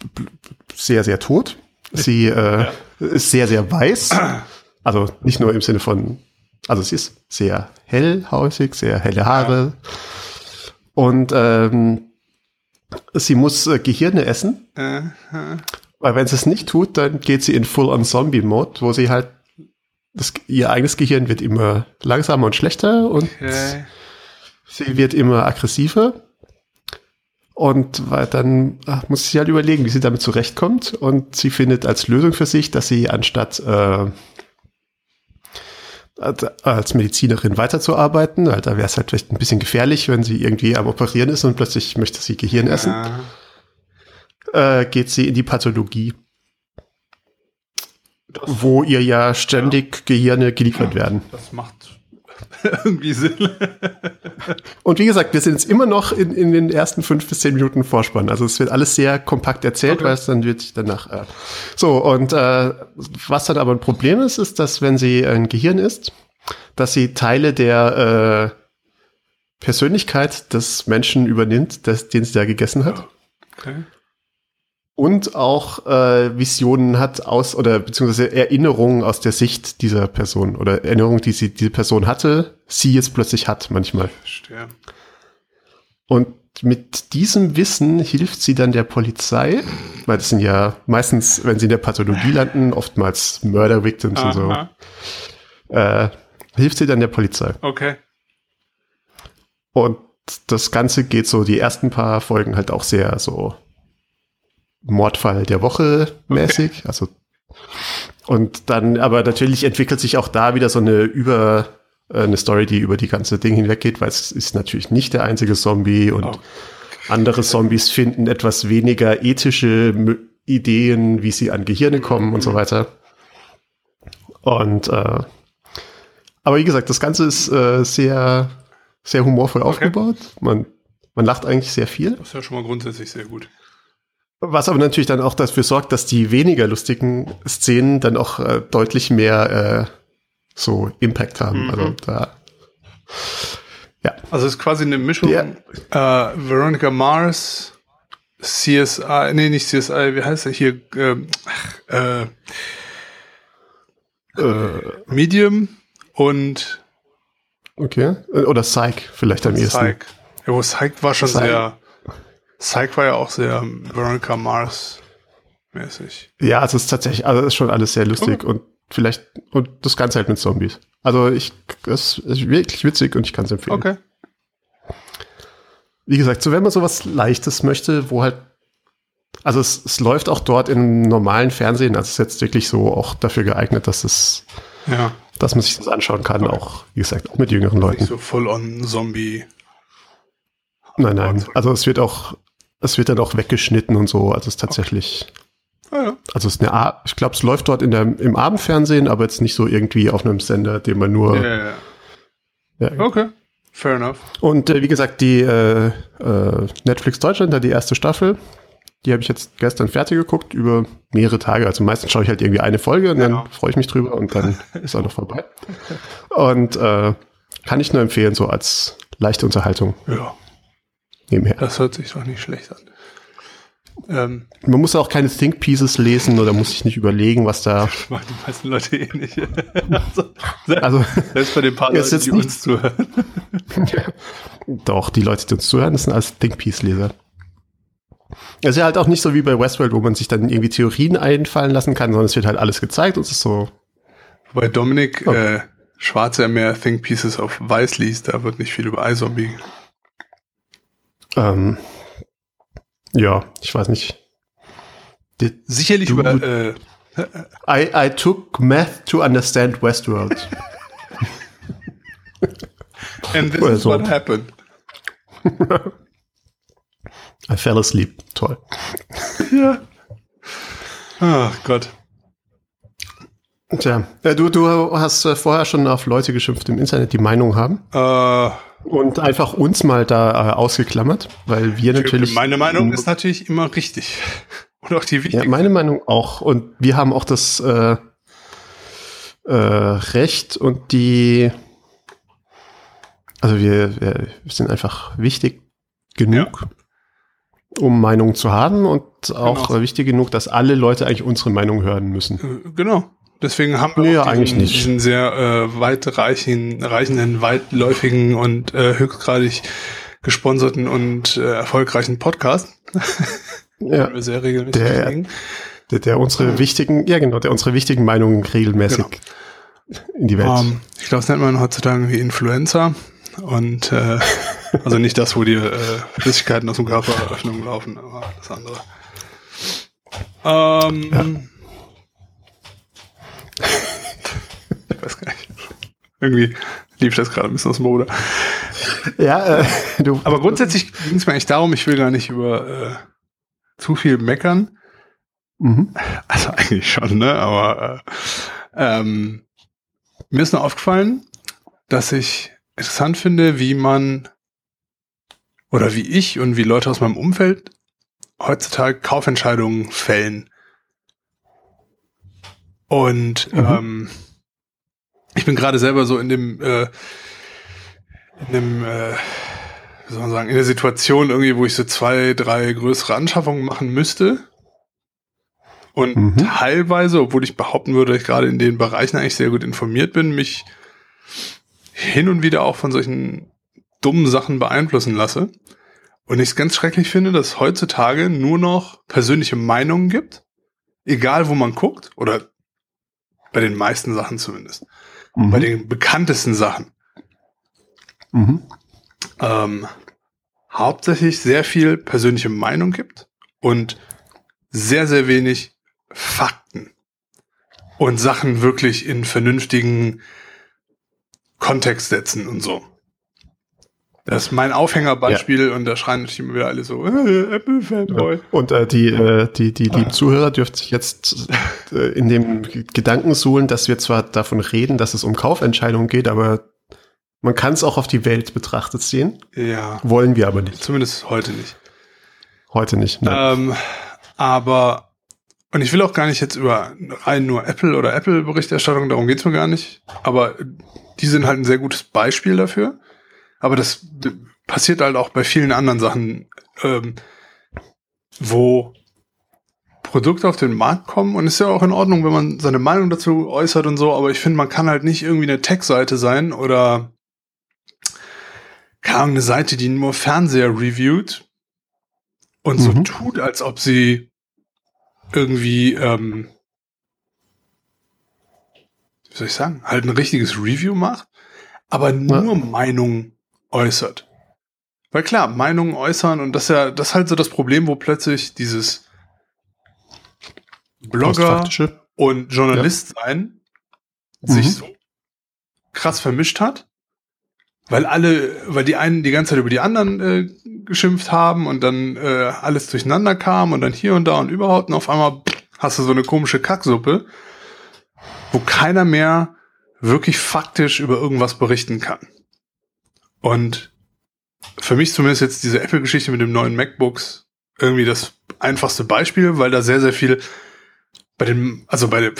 sehr, sehr tot. Sie äh, Ja. ist sehr, sehr weiß. Also nicht nur im Sinne von, also sie ist sehr hellhausig, sehr helle Haare. Und ähm, sie muss äh, Gehirne essen, äh, weil wenn sie es nicht tut, dann geht sie in Full-on-Zombie-Mode, wo sie halt, das, ihr eigenes Gehirn wird immer langsamer und schlechter und okay. Sie wird immer aggressiver. Und weil dann ach, muss sie halt überlegen, wie sie damit zurechtkommt. Und sie findet als Lösung für sich, dass sie anstatt äh, als- Medizinerin weiterzuarbeiten, weil da wäre es halt vielleicht ein bisschen gefährlich, wenn sie irgendwie am Operieren ist und plötzlich möchte sie Gehirn essen, Ja. äh, geht sie in die Pathologie, wo ihr ja ständig Gehirne geliefert werden. Das macht [LAUGHS] irgendwie Sinn. Und wie gesagt, wir sind jetzt immer noch in, in den ersten fünf bis zehn Minuten Vorspann. Also es wird alles sehr kompakt erzählt, Okay. weil es dann wird sich danach. Äh, so, und äh, was dann aber ein Problem ist, ist, dass wenn sie ein Gehirn ist, dass sie Teile der äh, Persönlichkeit des Menschen übernimmt, des, den sie da gegessen hat. Okay. Und auch äh, Visionen hat aus, oder beziehungsweise Erinnerungen aus der Sicht dieser Person oder Erinnerungen, die sie diese Person hatte, sie jetzt plötzlich hat manchmal. Verstehe. Und mit diesem Wissen hilft sie dann der Polizei, weil das sind ja meistens, wenn sie in der Pathologie landen, oftmals Murder Victims und so, Aha. äh, hilft sie dann der Polizei. Okay. Und das Ganze geht so, die ersten paar Folgen halt auch sehr so Mordfall der Woche mäßig, also und dann, aber natürlich entwickelt sich auch da wieder so eine über, äh, eine Story, die über die ganze Ding hinweggeht, weil es ist natürlich nicht der einzige Zombie und Oh. andere Zombies finden etwas weniger ethische Ideen, wie sie an Gehirne kommen und so weiter. Und äh, aber wie gesagt, das Ganze ist äh, sehr, sehr humorvoll aufgebaut. Man, man lacht eigentlich sehr viel. Das ist ja schon mal grundsätzlich sehr gut. Was aber natürlich dann auch dafür sorgt, dass die weniger lustigen Szenen dann auch äh, deutlich mehr äh, so Impact haben. Mhm. Also da. Ja. Also es ist quasi eine Mischung. Ja. Äh, Veronica Mars, CSI, nee, nicht CSI, wie heißt er hier? Ähm, äh, Äh, Medium und okay. Oder Psych vielleicht am ehesten. Psych. Ja, wo Psych war schon Psych. sehr. Psych war ja auch sehr Veronica Mars mäßig. Ja, es ist tatsächlich, also es ist schon alles sehr lustig Okay. und vielleicht, und das Ganze halt mit Zombies. Also ich, es ist wirklich witzig und ich kann es empfehlen. Okay. Wie gesagt, so wenn man sowas Leichtes möchte, wo halt, also es, es läuft auch dort im normalen Fernsehen, also es ist jetzt wirklich so auch dafür geeignet, dass es, Ja. dass man sich das anschauen kann, Okay. auch, wie gesagt, auch mit jüngeren Leuten. Nicht so full on Zombie. Nein, nein. Also es wird auch, es wird dann auch weggeschnitten und so. Also es ist tatsächlich, Ah, ja. also es ist eine Art, ich glaube, es läuft dort in der, im Abendfernsehen, aber jetzt nicht so irgendwie auf einem Sender, den man nur. Ja, ja, Ja. Okay. Fair enough. Und äh, wie gesagt, die äh, äh, Netflix Deutschland, da die erste Staffel, die habe ich jetzt gestern fertig geguckt über mehrere Tage. Also meistens schaue ich halt irgendwie eine Folge und Ja. dann freue ich mich drüber und dann [LAUGHS] ist auch noch vorbei. Und äh, kann ich nur empfehlen, so als leichte Unterhaltung Ja. Nebenher. Das hört sich doch nicht schlecht an. Ähm, Man muss auch keine Think Pieces lesen oder muss sich nicht überlegen, was da. [LAUGHS] das machen die meisten Leute eh nicht. [LAUGHS] also, selbst, Also selbst bei den paar Leuten, die uns zuhören. [LAUGHS] doch, die Leute, die uns zuhören, das sind alles Think Piece Leser. Es ist ja halt auch nicht so wie bei Westworld, wo man sich dann irgendwie Theorien einfallen lassen kann, sondern es wird halt alles gezeigt und es ist so, Wobei Dominik Okay. äh, Schwarz ja mehr Think Pieces auf Weiß liest, da wird nicht viel über iZombie Ähm, ja, ich weiß nicht. Sicherlich du, über. Äh, I, I took math to understand Westworld. [LAUGHS] And this is what happened. [LAUGHS] I fell asleep. Toll. Ja. Ach Gott. Tja, äh, du, du hast äh, vorher schon auf Leute geschimpft im Internet, die Meinung haben. Äh, und einfach uns mal da äh, ausgeklammert, weil wir natürlich. Meine Meinung ist natürlich immer richtig. [LAUGHS] Und auch die wichtige. Ja, meine Meinung auch. Und wir haben auch das äh, äh, Recht und die. Also wir, wir sind einfach wichtig genug, ja. um Meinungen zu haben und auch genau. wichtig genug, dass alle Leute eigentlich unsere Meinung hören müssen. Äh, genau. Deswegen haben wir nee, diesen, eigentlich nicht. diesen sehr äh, weitreichenden, reichenden, weitläufigen und äh, höchstgradig gesponserten und äh, erfolgreichen Podcast. [LAUGHS] ja, wir sehr regelmäßig der, der, der, unsere mhm. wichtigen, ja genau, der unsere wichtigen Meinungen regelmäßig genau. in die Welt. Um, ähm, ich glaube, das nennt man heutzutage wie Influencer. Und äh, [LAUGHS] also nicht das, wo die äh, Flüssigkeiten aus dem Körperöffnung laufen, aber das andere. Ähm, ja. Weiß gar nicht. Irgendwie lief das gerade ein bisschen aus dem Mode. Ja, äh, du. Aber grundsätzlich ging es mir eigentlich darum, ich will gar nicht über äh, zu viel meckern. Mhm. Also eigentlich schon, ne? Aber äh, ähm, mir ist nur aufgefallen, dass ich interessant finde, wie man oder wie ich und wie Leute aus meinem Umfeld heutzutage Kaufentscheidungen fällen. Und mhm. ähm, ich bin gerade selber so in dem, äh, in dem, äh, wie soll man sagen, in der Situation irgendwie, wo ich so zwei, drei größere Anschaffungen machen müsste. Und mhm. teilweise, obwohl ich behaupten würde, dass ich gerade in den Bereichen eigentlich sehr gut informiert bin, mich hin und wieder auch von solchen dummen Sachen beeinflussen lasse. Und ich es ganz schrecklich finde, dass heutzutage nur noch persönliche Meinungen gibt, egal wo man guckt, oder bei den meisten Sachen zumindest. Mhm. Bei den bekanntesten Sachen. Mhm. Ähm, hauptsächlich sehr viel persönliche Meinung gibt und sehr, sehr wenig Fakten und Sachen wirklich in vernünftigen Kontext setzen und so. Das ist mein Aufhängerbeispiel ja. und da schreien natürlich immer wieder alle so, äh, Apple-Fanboy. Und äh, die, äh, die, die lieben ah. Zuhörer dürfen sich jetzt [LAUGHS] äh, in dem Gedanken suhlen, dass wir zwar davon reden, dass es um Kaufentscheidungen geht, aber man kann es auch auf die Welt betrachtet sehen. Ja. Wollen wir aber nicht. Zumindest heute nicht. Heute nicht, nein. Ähm, aber, und ich will auch gar nicht jetzt über rein nur Apple oder Apple-Berichterstattung, darum geht's mir gar nicht. Aber die sind halt ein sehr gutes Beispiel dafür aber das passiert halt auch bei vielen anderen Sachen, ähm, wo Produkte auf den Markt kommen und ist ja auch in Ordnung, wenn man seine Meinung dazu äußert und so, aber ich finde, man kann halt nicht irgendwie eine Tech-Seite sein oder keine Ahnung, eine Seite, die nur Fernseher reviewt und mhm. so tut, als ob sie irgendwie, ähm, wie soll ich sagen, halt ein richtiges Review macht, aber nur ja. Meinung äußert. Weil klar, Meinungen äußern und das ist ja, das ist halt so das Problem, wo plötzlich dieses Blogger und Journalist ja. sein sich mhm. so krass vermischt hat, weil alle, weil die einen die ganze Zeit über die anderen äh, geschimpft haben und dann äh, alles durcheinander kam und dann hier und da und überhaupt und auf einmal hast du so eine komische Kacksuppe, wo keiner mehr wirklich faktisch über irgendwas berichten kann. Und für mich zumindest jetzt diese Apple-Geschichte mit dem neuen MacBooks irgendwie das einfachste Beispiel, weil da sehr, sehr viel bei den, also bei dem,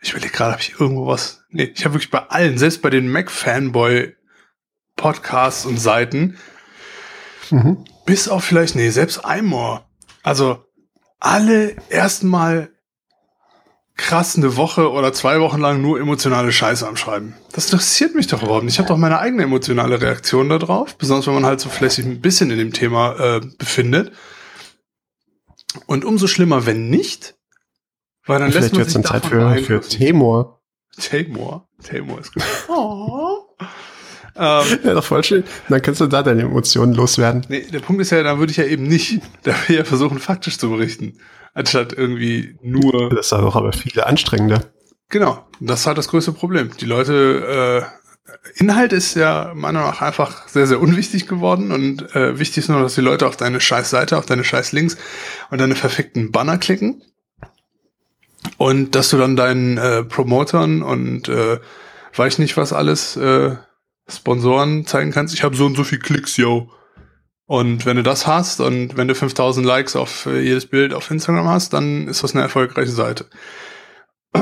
ich überlege gerade, habe ich irgendwo was? Nee, ich habe wirklich bei allen, selbst bei den Mac-Fanboy-Podcasts und Seiten, mhm. bis auf vielleicht, nee, selbst iMore. Also alle erstmal krass eine Woche oder zwei Wochen lang nur emotionale Scheiße am Schreiben. Das interessiert mich doch überhaupt nicht. Ich habe doch meine eigene emotionale Reaktion darauf, besonders wenn man halt so flässig ein bisschen in dem Thema äh, befindet. Und umso schlimmer, wenn nicht, weil dann Vielleicht lässt man sich Zeit für, für Temor. Temor? Temor ist gut. Oh. Ähm, [LAUGHS] ja, doch voll schön. Dann kannst du da deine Emotionen loswerden. Nee, der Punkt ist ja, da würde ich ja eben nicht, [LAUGHS] da ich ja versuchen, faktisch zu berichten, anstatt irgendwie nur. Das ist doch aber viel anstrengender. Genau, das ist halt das größte Problem. Die Leute, äh, Inhalt ist ja meiner Meinung nach einfach sehr, sehr unwichtig geworden und äh, wichtig ist nur, dass die Leute auf deine scheiß Seite, auf deine scheiß Links und deine verfickten Banner klicken und dass du dann deinen äh, Promotern und äh, weiß nicht was alles äh, Sponsoren zeigen kannst, ich habe so und so viel Klicks, yo. Und wenn du das hast und wenn du 5000 Likes auf äh, jedes Bild auf Instagram hast, dann ist das eine erfolgreiche Seite. [CLEARS THROAT]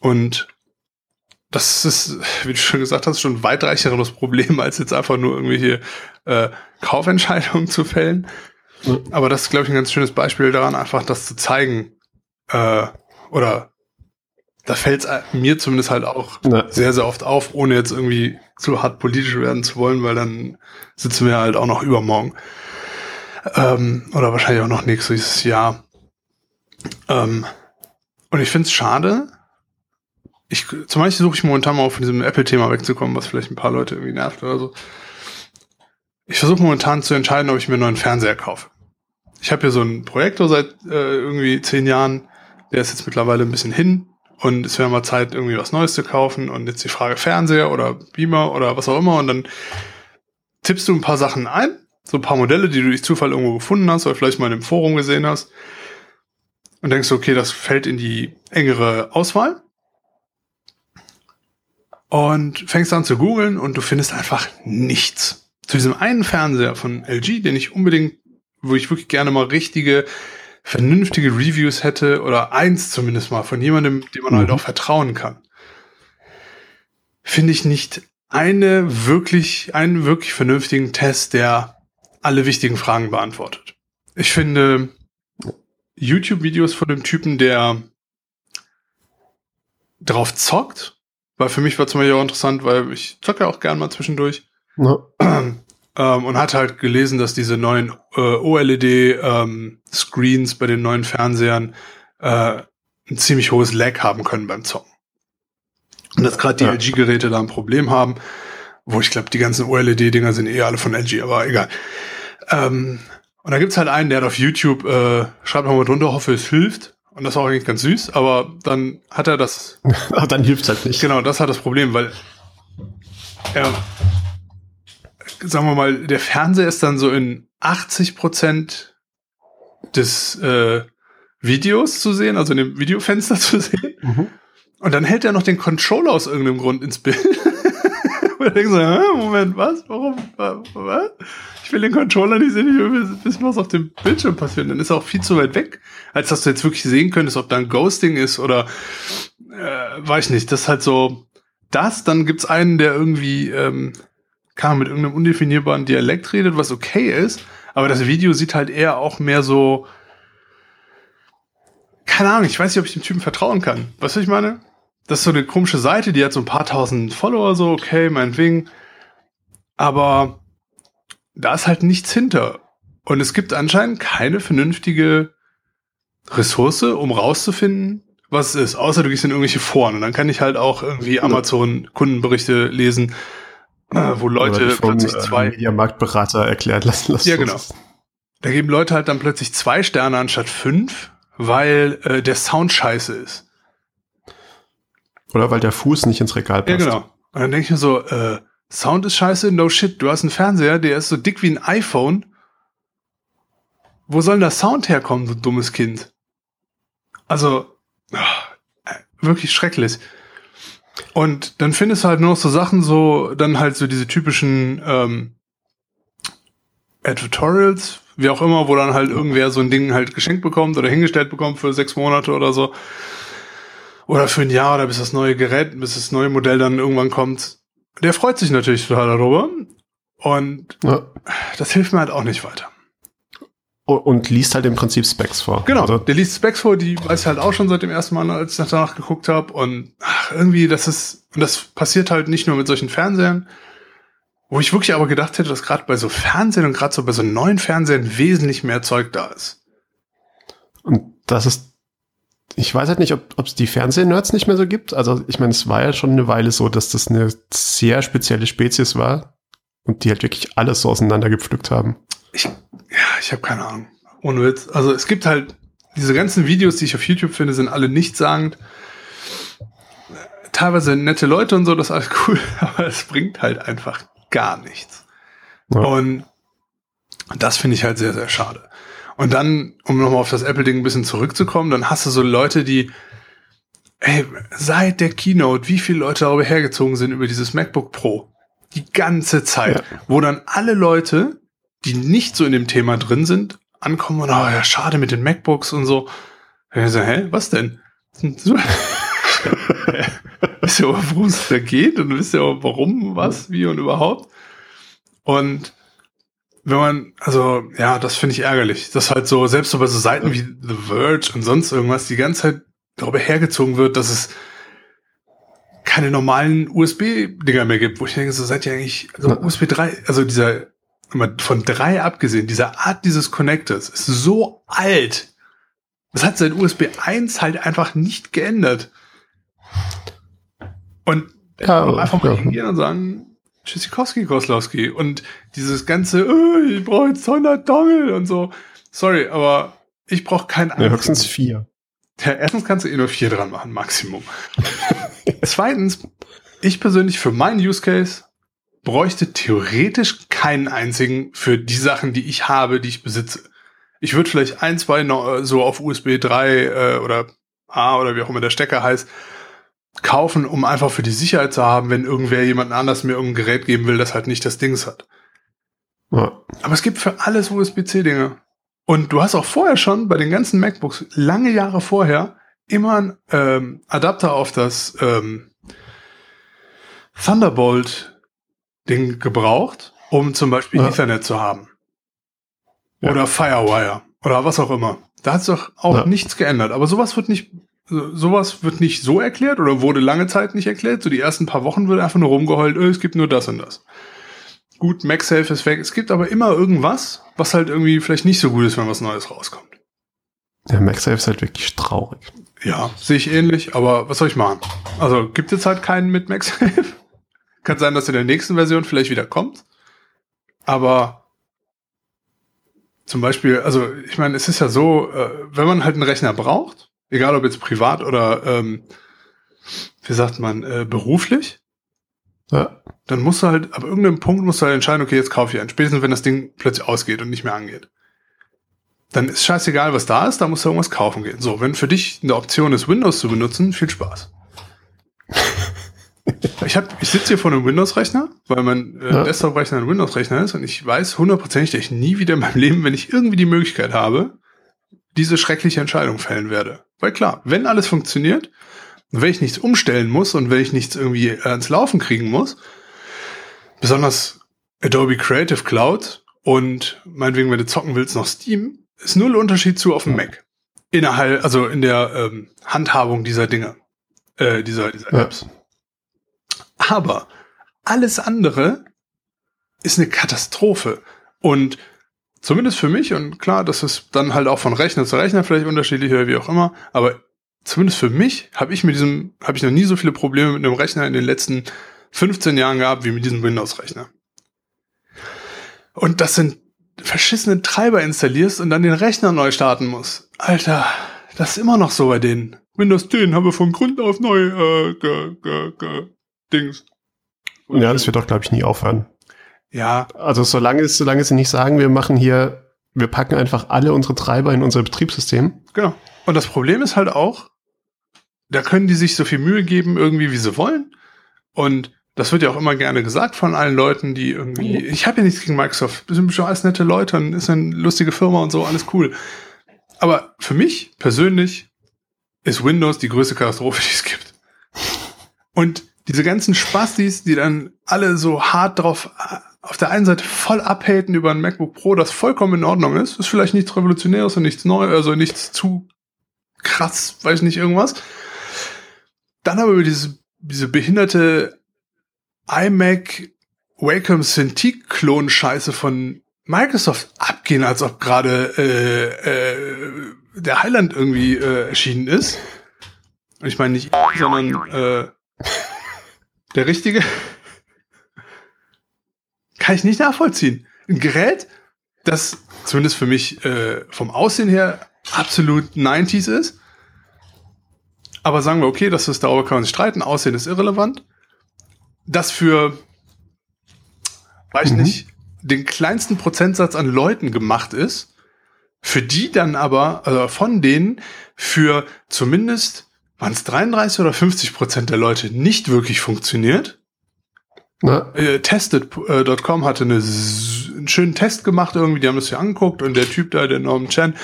Und das ist, wie du schon gesagt hast, schon ein weitreicheres Problem, [LAUGHS] als jetzt einfach nur irgendwelche äh, Kaufentscheidungen zu fällen. Aber das ist, glaube ich, ein ganz schönes Beispiel daran, einfach das zu zeigen. Äh, oder da fällt es mir zumindest halt auch ja. sehr, sehr oft auf, ohne jetzt irgendwie zu hart politisch werden zu wollen, weil dann sitzen wir halt auch noch übermorgen. Ähm, oder wahrscheinlich auch noch nächstes Jahr. Ähm, und ich finde es schade. Ich, zum Beispiel suche ich momentan mal auf von diesem Apple-Thema wegzukommen, was vielleicht ein paar Leute irgendwie nervt oder so. Ich versuche momentan zu entscheiden, ob ich mir einen neuen Fernseher kaufe. Ich habe hier so einen Projektor seit äh, irgendwie zehn Jahren. Der ist jetzt mittlerweile ein bisschen hin. Und es wäre mal Zeit, irgendwie was Neues zu kaufen. Und jetzt die Frage Fernseher oder Beamer oder was auch immer. Und dann tippst du ein paar Sachen ein. So ein paar Modelle, die du durch Zufall irgendwo gefunden hast oder vielleicht mal in einem Forum gesehen hast. Und denkst okay, das fällt in die engere Auswahl. Und fängst an zu googeln und du findest einfach nichts. Zu diesem einen Fernseher von LG, den ich unbedingt, wo ich wirklich gerne mal richtige vernünftige Reviews hätte oder eins zumindest mal von jemandem, dem man halt mhm. halt auch vertrauen kann, finde ich nicht eine wirklich, einen wirklich vernünftigen Test, der alle wichtigen Fragen beantwortet. Ich finde YouTube-Videos von dem Typen, der drauf zockt, weil für mich war zum Beispiel auch interessant, weil ich zocke auch gern mal zwischendurch. Ja. [CLEARS THROAT] Ähm, und hat halt gelesen, dass diese neuen äh, OLED-Screens ähm, bei den neuen Fernsehern äh, ein ziemlich hohes Lag haben können beim Zocken. Und dass gerade die ja. LG-Geräte da ein Problem haben, wo ich glaube, die ganzen OLED-Dinger sind eh alle von LG, aber egal. Ähm, und da gibt's halt einen, der hat auf YouTube, äh, schreibt nochmal drunter, hoffe es hilft. Und das war eigentlich ganz süß, aber dann hat er das. [LAUGHS] dann hilft's halt nicht. Genau, das hat das Problem, weil er sagen wir mal, der Fernseher ist dann so in 80 Prozent des äh, Videos zu sehen, also in dem Videofenster [LAUGHS] zu sehen. Mhm. Und dann hält er noch den Controller aus irgendeinem Grund ins Bild. [LAUGHS] Und denkst du, Moment, was? Warum? Was? Ich will den Controller nicht sehen, ich will wissen, was auf dem Bildschirm passiert. Dann ist er auch viel zu weit weg, als dass du jetzt wirklich sehen könntest, ob da ein Ghosting ist oder äh, weiß nicht. Das ist halt so das. Dann gibt's einen, der irgendwie ähm, kann mit irgendeinem undefinierbaren Dialekt redet, was okay ist, aber das Video sieht halt eher auch mehr so, keine Ahnung, ich weiß nicht, ob ich dem Typen vertrauen kann. Was ich meine? Das ist so eine komische Seite, die hat so ein paar tausend Follower, so, okay, meinetwegen. Aber da ist halt nichts hinter. Und es gibt anscheinend keine vernünftige Ressource, um rauszufinden, was es ist. Außer du gehst in irgendwelche Foren. Und dann kann ich halt auch irgendwie Amazon-Kundenberichte lesen, wo Leute plötzlich äh, zwei. Äh, Mediamarktberater erklärt lassen lassen. Ja, genau. Da geben Leute halt dann plötzlich zwei Sterne anstatt fünf, weil äh, der Sound scheiße ist. Oder weil der Fuß nicht ins Regal passt. Ja, genau. Und dann denke ich mir so, äh, Sound ist scheiße, no shit. Du hast einen Fernseher, der ist so dick wie ein iPhone. Wo soll denn der Sound herkommen, du dummes Kind? Also, oh, wirklich schrecklich. Und dann findest du halt nur noch so Sachen, so, dann halt so diese typischen ähm, Tutorials, wie auch immer, wo dann halt irgendwer so ein Ding halt geschenkt bekommt oder hingestellt bekommt für sechs Monate oder so. Oder für ein Jahr oder bis das neue Gerät, bis das neue Modell dann irgendwann kommt. Der freut sich natürlich total darüber. Und ja. das hilft mir halt auch nicht weiter. Und liest halt im Prinzip Specs vor. Genau, also, der liest Specs vor, die weiß ich halt auch schon seit dem ersten Mal, als ich danach geguckt habe. Und ach, irgendwie, das ist, und das passiert halt nicht nur mit solchen Fernsehern, wo ich wirklich aber gedacht hätte, dass gerade bei so Fernsehen und gerade so bei so neuen Fernsehern wesentlich mehr Zeug da ist. Und das ist ich weiß halt nicht, ob es die Fernsehnerds nicht mehr so gibt. Also ich meine, es war ja schon eine Weile so, dass das eine sehr spezielle Spezies war und die halt wirklich alles so auseinandergepflückt haben. Ich, ja, ich habe keine Ahnung. Ohne Witz. Also es gibt halt diese ganzen Videos, die ich auf YouTube finde, sind alle nichtssagend. Teilweise nette Leute und so, das ist alles [LAUGHS] cool, aber es bringt halt einfach gar nichts. Ja. Und das finde ich halt sehr, sehr schade. Und dann, um nochmal auf das Apple-Ding ein bisschen zurückzukommen, dann hast du so Leute, die, ey, seit der Keynote, wie viele Leute darüber hergezogen sind über dieses MacBook Pro. Die ganze Zeit. Ja. Wo dann alle Leute, die nicht so in dem Thema drin sind, ankommen und, oh ja, schade mit den MacBooks und so. Und ich so, hä, was denn? [LAUGHS] wisst ihr, worum es da geht und wisst ihr, warum, was, wie und überhaupt? Und wenn man, also ja, das finde ich ärgerlich, dass halt so, selbst so bei so Seiten wie The Verge und sonst irgendwas, die ganze Zeit darüber hergezogen wird, dass es keine normalen USB-Dinger mehr gibt, wo ich denke, so seid ihr eigentlich, also USB 3, also dieser, von drei abgesehen, diese Art dieses Connectors ist so alt. Das hat seit USB 1 halt einfach nicht geändert. Und ja, einfach mal ja. hingehen und sagen, Tschüssikowski, Koslowski. Und dieses ganze, oh, ich brauche jetzt 100 Dongle und so. Sorry, aber ich brauche keinen ja, höchstens vier. Ja, erstens kannst du eh nur vier dran machen, Maximum. [LAUGHS] Zweitens, ich persönlich für meinen Use Case bräuchte theoretisch keinen einzigen für die Sachen, die ich habe, die ich besitze. Ich würde vielleicht ein, zwei noch so auf USB 3 äh, oder A oder wie auch immer der Stecker heißt, kaufen, um einfach für die Sicherheit zu haben, wenn irgendwer jemand anders mir irgendein Gerät geben will, das halt nicht das Dings hat. Ja. Aber es gibt für alles USB-C-Dinge. Und du hast auch vorher schon bei den ganzen MacBooks, lange Jahre vorher, immer einen ähm, Adapter auf das ähm, Thunderbolt-Ding gebraucht, um zum Beispiel ja. Ethernet zu haben. Ja. Oder Firewire. Oder was auch immer. Da hat sich doch auch ja. nichts geändert. Aber sowas wird nicht sowas wird nicht so erklärt oder wurde lange Zeit nicht erklärt. So die ersten paar Wochen wird einfach nur rumgeheult, oh, es gibt nur das und das. Gut, MagSafe ist weg. Es gibt aber immer irgendwas, was halt irgendwie vielleicht nicht so gut ist, wenn was Neues rauskommt. Der MagSafe ist halt wirklich traurig. Ja, sehe ich ähnlich, aber was soll ich machen? Also gibt es halt keinen mit MagSafe. [LAUGHS] Kann sein, dass in der nächsten Version vielleicht wieder kommt. Aber zum Beispiel, also ich meine, es ist ja so, äh, wenn man halt einen Rechner braucht, egal ob jetzt privat oder ähm, wie sagt man, äh, beruflich, ja. dann musst du halt, ab irgendeinem Punkt musst du halt entscheiden, okay, jetzt kaufe ich einen. Spätestens wenn das Ding plötzlich ausgeht und nicht mehr angeht. Dann ist scheißegal, was da ist, da musst du irgendwas kaufen gehen. So, wenn für dich eine Option ist, Windows zu benutzen, viel Spaß. [LAUGHS] ich hab, ich sitze hier vor einem Windows-Rechner, weil mein äh, ja. Desktop-Rechner ein Windows-Rechner ist und ich weiß hundertprozentig, dass ich nie wieder in meinem Leben, wenn ich irgendwie die Möglichkeit habe, diese schreckliche Entscheidung fällen werde. Weil klar, wenn alles funktioniert, wenn ich nichts umstellen muss und wenn ich nichts irgendwie ans Laufen kriegen muss, besonders Adobe Creative Cloud und meinetwegen, wenn du zocken willst, noch Steam, ist null Unterschied zu auf dem Mac. Innerhalb, also in der ähm, Handhabung dieser Dinge, äh, dieser, dieser Apps. Aber alles andere ist eine Katastrophe. Und Zumindest für mich und klar, das ist dann halt auch von Rechner zu Rechner vielleicht unterschiedlich oder wie auch immer, aber zumindest für mich habe ich mit diesem, habe ich noch nie so viele Probleme mit einem Rechner in den letzten 15 Jahren gehabt wie mit diesem Windows-Rechner. Und das sind verschissene Treiber installierst und dann den Rechner neu starten musst. Alter, das ist immer noch so bei denen. Windows 10 haben wir von Grund auf neu äh, ge, ge, ge, Dings. Ja, das wird doch, glaube ich, nie aufhören. Ja. Also solange, solange sie nicht sagen, wir machen hier, wir packen einfach alle unsere Treiber in unser Betriebssystem. Genau. Und das Problem ist halt auch, da können die sich so viel Mühe geben, irgendwie, wie sie wollen. Und das wird ja auch immer gerne gesagt von allen Leuten, die irgendwie, ich habe ja nichts gegen Microsoft, wir sind schon alles nette Leute und ist eine lustige Firma und so, alles cool. Aber für mich persönlich ist Windows die größte Katastrophe, [LAUGHS] die es gibt. Und diese ganzen Spastis, die dann alle so hart drauf auf der einen Seite voll abhaten über ein MacBook Pro, das vollkommen in Ordnung ist, ist vielleicht nichts Revolutionäres und nichts Neues, also nichts zu krass, weiß nicht, irgendwas. Dann aber über diese, diese behinderte iMac Wacom Cintiq Klon Scheiße von Microsoft abgehen, als ob gerade äh, äh, der Highland irgendwie äh, erschienen ist. Ich meine nicht, sondern äh, der richtige. Kann ich nicht nachvollziehen. Ein Gerät, das zumindest für mich äh, vom Aussehen her absolut 90s ist. Aber sagen wir, okay, das ist darüber kann man sich streiten, Aussehen ist irrelevant. Das für, weiß mhm. nicht, den kleinsten Prozentsatz an Leuten gemacht ist, für die dann aber, also von denen, für zumindest, waren es 33 oder 50 Prozent der Leute nicht wirklich funktioniert. Äh, Tested.com äh, hatte eine, einen schönen Test gemacht irgendwie, die haben das ja angeguckt und der Typ da, der Norman Chan,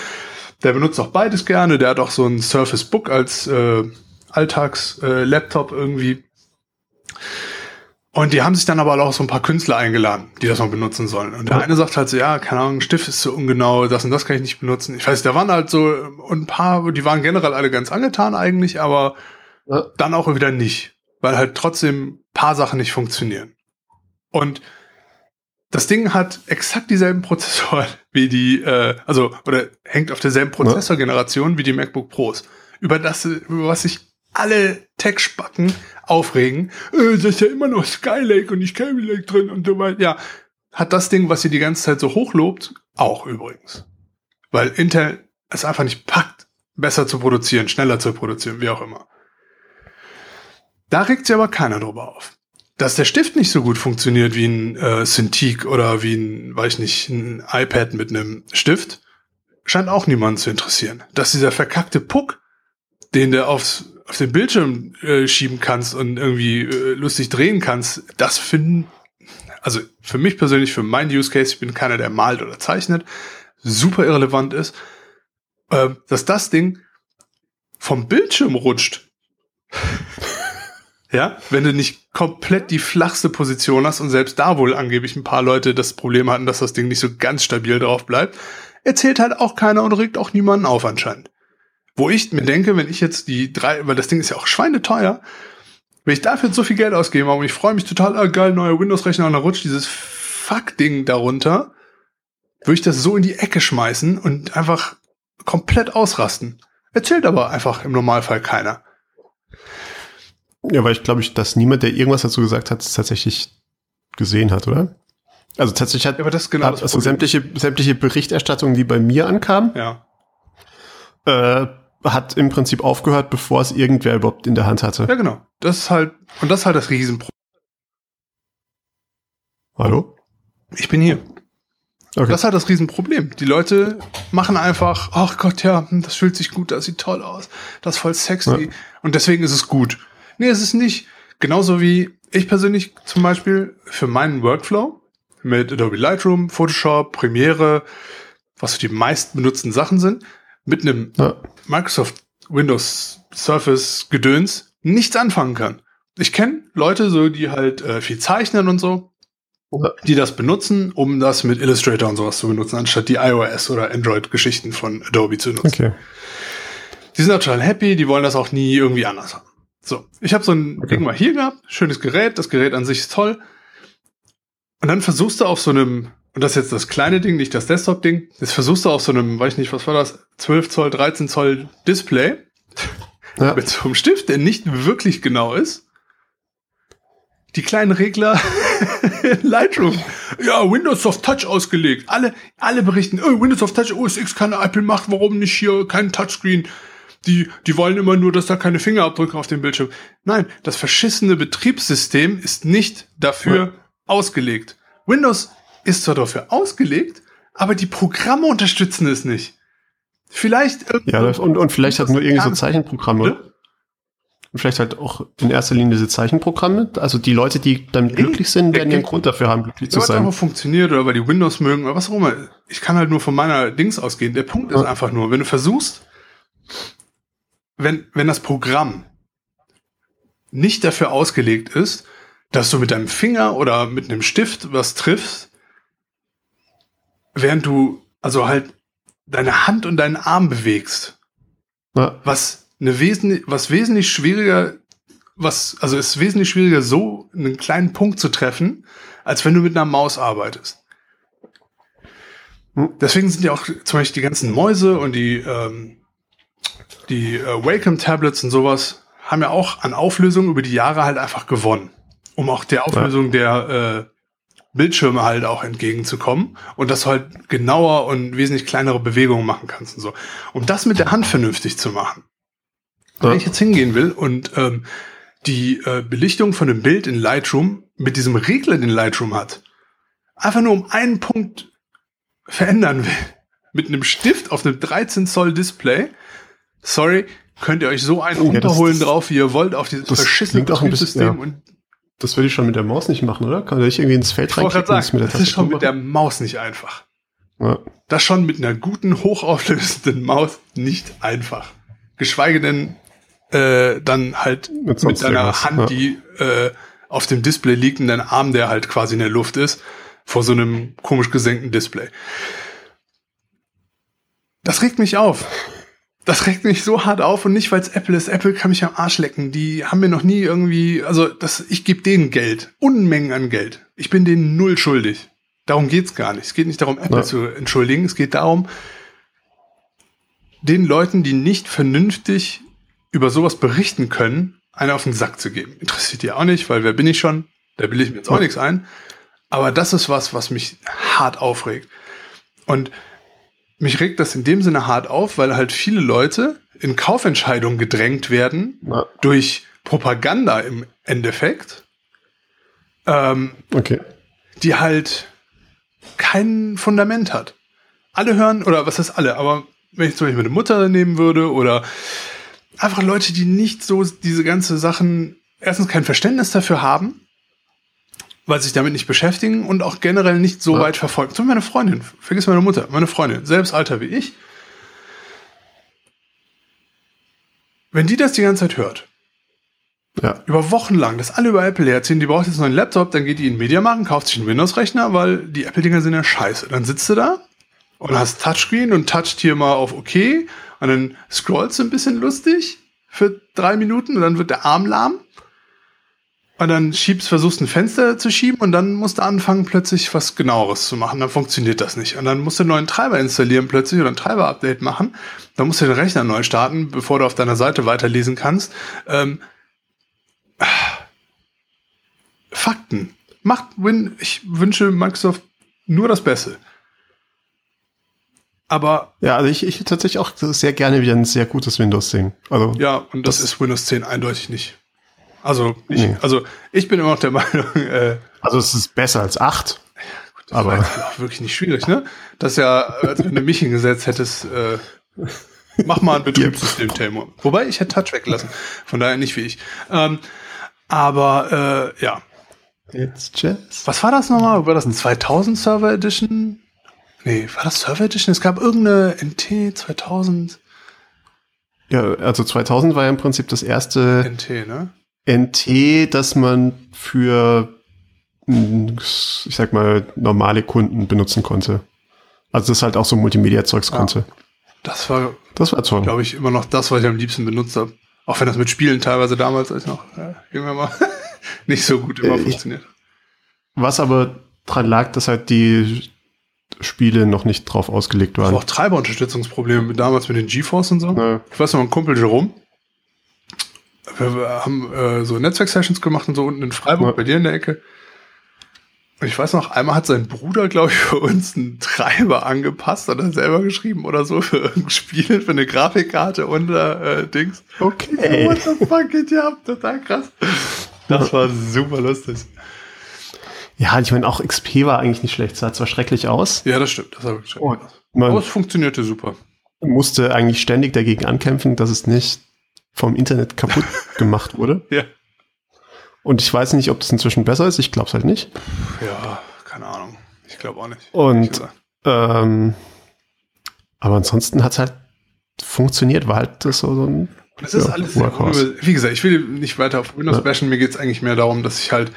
der benutzt auch beides gerne. Der hat auch so ein Surface Book als äh, Alltags-Laptop äh, irgendwie. Und die haben sich dann aber auch so ein paar Künstler eingeladen, die das noch benutzen sollen. Und der eine sagt halt so, ja, keine Ahnung, Stift ist zu ungenau, das und das kann ich nicht benutzen. Ich weiß, da waren halt so ein paar, die waren generell alle ganz angetan eigentlich, aber ja. dann auch wieder nicht. Weil halt trotzdem paar Sachen nicht funktionieren. Und das Ding hat exakt dieselben [LAUGHS] Prozessoren wie die, äh, also, oder hängt auf derselben Prozessorgeneration wie die MacBook Pros. Über das, über was sich alle Tech-Spacken aufregen. Äh, das ist ja immer noch Skylake und nicht Kaby Lake drin und so weiter. Ja, hat das Ding, was ihr die ganze Zeit so hochlobt, auch übrigens. Weil Intel es einfach nicht packt, besser zu produzieren, schneller zu produzieren, wie auch immer. Da regt sich aber keiner drüber auf dass der Stift nicht so gut funktioniert wie ein äh, Cintiq oder wie ein, weiß ich nicht, ein iPad mit einem Stift, scheint auch niemanden zu interessieren. Dass dieser verkackte Puck, den du aufs, auf den Bildschirm äh, schieben kannst und irgendwie äh, lustig drehen kannst, das finden, also für mich persönlich, für meinen Use Case, ich bin keiner, der malt oder zeichnet, super irrelevant ist, äh, dass das Ding vom Bildschirm rutscht. [LAUGHS] Ja, wenn du nicht komplett die flachste Position hast und selbst da wohl angeblich ein paar Leute das Problem hatten, dass das Ding nicht so ganz stabil drauf bleibt, erzählt halt auch keiner und regt auch niemanden auf anscheinend. Wo ich mir denke, wenn ich jetzt die drei, weil das Ding ist ja auch schweineteuer, wenn ich dafür so viel Geld ausgebe und ich freue mich total, ah, geil, neuer Windows-Rechner und dann rutscht dieses Fuck-Ding darunter, würde ich das so in die Ecke schmeißen und einfach komplett ausrasten. Erzählt aber einfach im Normalfall keiner. Ja, weil ich glaube, ich, dass niemand, der irgendwas dazu gesagt hat, es tatsächlich gesehen hat, oder? Also tatsächlich hat, ja, aber das genau hat, also sämtliche, sämtliche Berichterstattungen, die bei mir ankamen, ja. äh, hat im Prinzip aufgehört, bevor es irgendwer überhaupt in der Hand hatte. Ja, genau. Das ist halt, und das ist halt das Riesenproblem. Hallo? Ich bin hier. Okay. Das ist halt das Riesenproblem. Die Leute machen einfach, ach Gott, ja, hm, das fühlt sich gut, das sieht toll aus, das ist voll sexy. Ja. Und deswegen ist es gut. Nee, es ist nicht. Genauso wie ich persönlich zum Beispiel für meinen Workflow mit Adobe Lightroom, Photoshop, Premiere, was die meisten benutzten Sachen sind, mit einem ja. Microsoft Windows Surface Gedöns nichts anfangen kann. Ich kenne Leute so, die halt äh, viel zeichnen und so, ja. die das benutzen, um das mit Illustrator und sowas zu benutzen, anstatt die iOS oder Android-Geschichten von Adobe zu nutzen. Okay. Die sind total happy, die wollen das auch nie irgendwie anders haben. So, ich habe so ein okay. Ding mal hier gehabt, schönes Gerät, das Gerät an sich ist toll. Und dann versuchst du auf so einem, und das ist jetzt das kleine Ding, nicht das Desktop-Ding, das versuchst du auf so einem, weiß ich nicht, was war das, 12 Zoll, 13 Zoll Display ja. mit so einem Stift, der nicht wirklich genau ist. Die kleinen Regler [LAUGHS] Lightroom. Ja, Windows of Touch ausgelegt. Alle, alle berichten, oh, Windows of Touch OS X kann Apple macht, warum nicht hier kein Touchscreen? die, die wollen immer nur, dass da keine Fingerabdrücke auf dem Bildschirm. Nein, das verschissene Betriebssystem ist nicht dafür ja. ausgelegt. Windows ist zwar dafür ausgelegt, aber die Programme unterstützen es nicht. Vielleicht Ja, und, und vielleicht hat nur irgendwie so Zeichenprogramme. Ne? Und vielleicht halt auch in erster Linie diese Zeichenprogramme. Also die Leute, die damit glücklich sind, werden einen Grund dafür haben, glücklich zu sein. einfach funktioniert oder weil die Windows mögen oder was auch immer. Ich kann halt nur von meiner Dings ausgehen. Der Punkt ja. ist einfach nur, wenn du versuchst, wenn, wenn das Programm nicht dafür ausgelegt ist, dass du mit deinem Finger oder mit einem Stift was triffst, während du also halt deine Hand und deinen Arm bewegst. Ja. Was eine wesentlich, was wesentlich schwieriger, was, also ist wesentlich schwieriger, so einen kleinen Punkt zu treffen, als wenn du mit einer Maus arbeitest. Hm. Deswegen sind ja auch zum Beispiel die ganzen Mäuse und die, ähm, die äh, Wacom-Tablets und sowas haben ja auch an Auflösung über die Jahre halt einfach gewonnen, um auch der Auflösung ja. der äh, Bildschirme halt auch entgegenzukommen und dass du halt genauer und wesentlich kleinere Bewegungen machen kannst und so. Um das mit der Hand vernünftig zu machen. Ja. Wenn ich jetzt hingehen will und ähm, die äh, Belichtung von dem Bild in Lightroom mit diesem Regler, den Lightroom hat, einfach nur um einen Punkt verändern will, [LAUGHS] mit einem Stift auf einem 13 Zoll Display, sorry, könnt ihr euch so einen ja, runterholen das, drauf, wie ihr wollt, auf dieses verschissene System ja. und das würde ich schon mit der Maus nicht machen, oder? Kann ich irgendwie ins Feld reinklicken? Sagen, mit der das ist schon mit der Maus nicht einfach. Ja. Das schon mit einer guten, hochauflösenden Maus nicht einfach. Geschweige denn äh, dann halt mit, mit deiner Hand, ja. die äh, auf dem Display liegt und dein Arm, der halt quasi in der Luft ist, vor so einem komisch gesenkten Display. Das regt mich auf das regt mich so hart auf und nicht, weil es Apple ist. Apple kann mich am Arsch lecken. Die haben mir noch nie irgendwie, also das, ich gebe denen Geld, Unmengen an Geld. Ich bin denen null schuldig. Darum geht's gar nicht. Es geht nicht darum, Apple ja. zu entschuldigen. Es geht darum, den Leuten, die nicht vernünftig über sowas berichten können, einen auf den Sack zu geben. Interessiert die auch nicht, weil wer bin ich schon? Da will ich mir jetzt auch nichts ein. Aber das ist was, was mich hart aufregt. Und mich regt das in dem Sinne hart auf, weil halt viele Leute in Kaufentscheidungen gedrängt werden ja. durch Propaganda im Endeffekt, ähm, okay. die halt kein Fundament hat. Alle hören, oder was heißt alle, aber wenn ich zum Beispiel meine Mutter nehmen würde oder einfach Leute, die nicht so diese ganze Sachen erstens kein Verständnis dafür haben weil sich damit nicht beschäftigen und auch generell nicht so ja. weit verfolgen. Zum Beispiel meine Freundin, vergiss meine Mutter, meine Freundin, selbst Alter wie ich. Wenn die das die ganze Zeit hört, ja. über Wochen lang, das alle über Apple erzählen, die braucht jetzt einen Laptop, dann geht die in Media machen, kauft sich einen Windows-Rechner, weil die Apple-Dinger sind ja scheiße. Dann sitzt du da und hast Touchscreen und toucht hier mal auf OK und dann scrollst du ein bisschen lustig für drei Minuten und dann wird der Arm lahm und dann schiebst, versuchst ein Fenster zu schieben und dann musst du anfangen, plötzlich was genaueres zu machen. Dann funktioniert das nicht. Und dann musst du einen neuen Treiber installieren plötzlich oder ein Treiber-Update machen. Dann musst du den Rechner neu starten, bevor du auf deiner Seite weiterlesen kannst. Ähm, Fakten. Macht Win. Ich wünsche Microsoft nur das Beste. Aber. Ja, also ich, ich tatsächlich auch sehr gerne wieder ein sehr gutes Windows sehen. Also. Ja, und das, das ist Windows 10 eindeutig nicht. Also ich, nee. also ich bin immer noch der [LAUGHS] Meinung. Äh, also es ist besser als acht. Das aber auch wirklich nicht schwierig, ne? Das ist ja, als wenn du mich hingesetzt hättest, äh, mach mal ein Betriebssystem, Telmo. Wobei ich hätte Touch weggelassen. Von daher nicht wie ich. Ähm, aber äh, ja. It's just. Was war das nochmal? War das ein 2000 Server Edition? Nee, war das Server Edition? Es gab irgendeine NT 2000. Ja, also 2000 war ja im Prinzip das erste. NT, ne? NT, dass man für, ich sag mal, normale Kunden benutzen konnte. Also das halt auch so Multimedia-Zeugs konnte. Ja, das war, das war toll. glaube ich, immer noch das, was ich am liebsten benutzt habe. Auch wenn das mit Spielen teilweise damals, als noch äh, jünger war, [LAUGHS] nicht so gut immer äh, funktioniert. Was aber dran lag, dass halt die Spiele noch nicht drauf ausgelegt waren. Das war auch Treiberunterstützungsprobleme damals mit den GeForce und so. Ja. Ich weiß noch, mein Kumpel Jerome, wir haben äh, so Netzwerk-Sessions gemacht und so unten in Freiburg ja. bei dir in der Ecke. Und ich weiß noch, einmal hat sein Bruder, glaube ich, für uns einen Treiber angepasst oder selber geschrieben oder so für irgendein Spiel, für eine Grafikkarte unter äh, Dings. Okay. What the fuck geht ihr ab? Total krass. Das war super lustig. Ja, ich meine, auch XP war eigentlich nicht schlecht. Es sah zwar schrecklich aus. Ja, das stimmt. Das sah wirklich schrecklich oh, Aber es funktionierte super. Musste eigentlich ständig dagegen ankämpfen, dass es nicht vom Internet kaputt [LAUGHS] gemacht wurde. Ja. Und ich weiß nicht, ob das inzwischen besser ist. Ich glaube es halt nicht. Ja, keine Ahnung. Ich glaube auch nicht. Und ähm, aber ansonsten hat es halt funktioniert, war halt das so, so ein das ist ja, alles Workhorse. Wie gesagt, ich will nicht weiter auf Windows ja. bashen. Mir geht es eigentlich mehr darum, dass ich halt,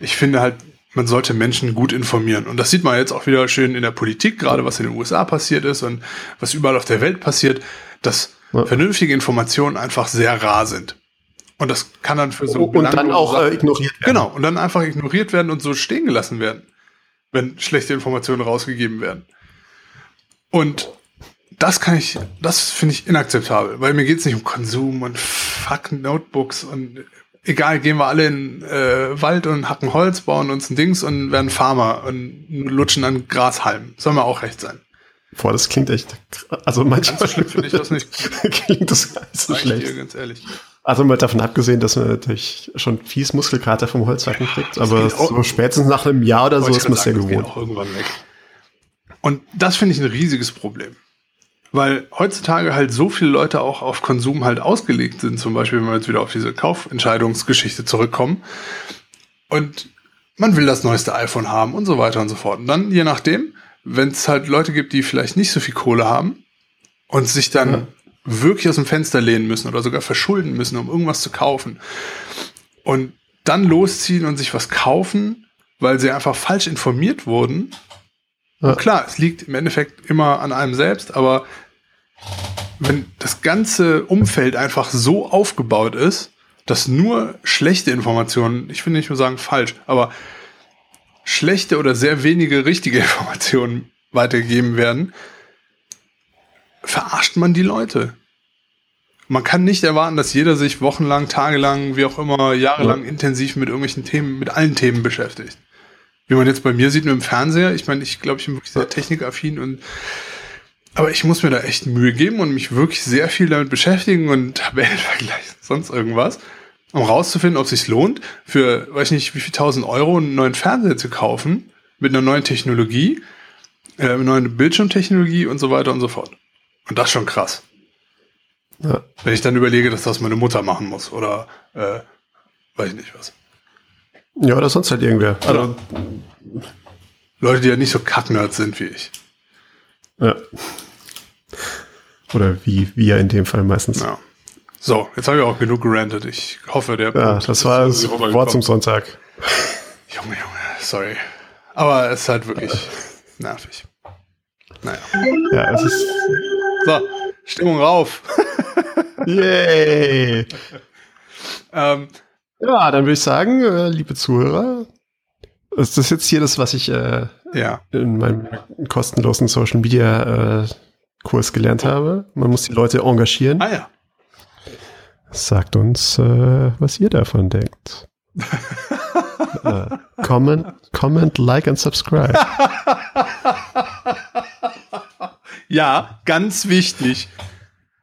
ich finde halt, man sollte Menschen gut informieren. Und das sieht man jetzt auch wieder schön in der Politik, gerade was in den USA passiert ist und was überall auf der Welt passiert, dass ja. vernünftige Informationen einfach sehr rar sind. Und das kann dann für so und dann auch äh, ignoriert werden. Genau, und dann einfach ignoriert werden und so stehen gelassen werden, wenn schlechte Informationen rausgegeben werden. Und das kann ich, das finde ich inakzeptabel, weil mir geht es nicht um Konsum und fuck Notebooks und egal, gehen wir alle in äh, Wald und hacken Holz, bauen uns ein Dings und werden Farmer und lutschen an Grashalmen. Soll mir auch recht sein. Boah, das klingt echt. Also manchmal schlimm finde ich das nicht. [LAUGHS] klingt das so schlecht. dir ganz ehrlich. Also mal davon abgesehen, dass man natürlich schon fies Muskelkater vom Holzhacken kriegt, aber geht auch- so spätestens nach einem Jahr oder so ist man es ja gewohnt. auch irgendwann weg. Und das finde ich ein riesiges Problem. Weil heutzutage halt so viele Leute auch auf Konsum halt ausgelegt sind, zum Beispiel, wenn wir jetzt wieder auf diese Kaufentscheidungsgeschichte zurückkommen. Und man will das neueste iPhone haben und so weiter und so fort. Und dann, je nachdem, wenn es halt Leute gibt, die vielleicht nicht so viel Kohle haben und sich dann Ja. wirklich aus dem Fenster lehnen müssen oder sogar verschulden müssen, um irgendwas zu kaufen. Und dann losziehen und sich was kaufen, weil sie einfach falsch informiert wurden. Ja. Klar, es liegt im Endeffekt immer an einem selbst, aber wenn das ganze Umfeld einfach so aufgebaut ist, dass nur schlechte Informationen, ich will nicht nur sagen falsch, aber schlechte oder sehr wenige richtige [LAUGHS] Informationen weitergegeben werden, verarscht man die Leute. Man kann nicht erwarten, dass jeder sich wochenlang, tagelang, wie auch immer, jahrelang intensiv mit irgendwelchen Themen, mit allen Themen beschäftigt. Wie man jetzt bei mir sieht mit dem Fernseher, ich meine, ich glaube, ich bin wirklich sehr technikaffin und aber ich muss mir da echt Mühe geben und mich wirklich sehr viel damit beschäftigen und Tabellen [LAUGHS] vergleichen, sonst irgendwas, um rauszufinden, ob es sich lohnt, für, weiß ich nicht, wie viel tausend Euro einen neuen Fernseher zu kaufen, mit einer neuen Technologie, äh, mit einer neuen Bildschirmtechnologie und so weiter und so fort. Und das ist schon krass. Ja. Wenn ich dann überlege, dass das meine Mutter machen muss oder äh, weiß ich nicht was. ja, oder sonst halt irgendwer. Also, Leute, die ja nicht so Kacknerds sind wie ich. ja. Oder wie wir in dem Fall meistens. Ja, Ja. So, jetzt habe ich auch genug gerantet. Ich hoffe, der Punkt das war das Wort zum. Sonntag. [LAUGHS] Junge, Junge, sorry. Aber es ist halt wirklich [LAUGHS] nervig. Naja. Ja, es ist. So, Stimmung rauf. [LAUGHS] Yay! ähm, Ja, dann würde ich sagen, äh, liebe Zuhörer, ist das jetzt hier das, was ich äh, ja. in meinem kostenlosen Social Media äh, Kurs gelernt habe? Man muss die Leute engagieren. Ah ja. Sagt uns, äh, was ihr davon denkt. [LAUGHS] äh, comment, comment, like and subscribe. [LAUGHS] Ja, ganz wichtig.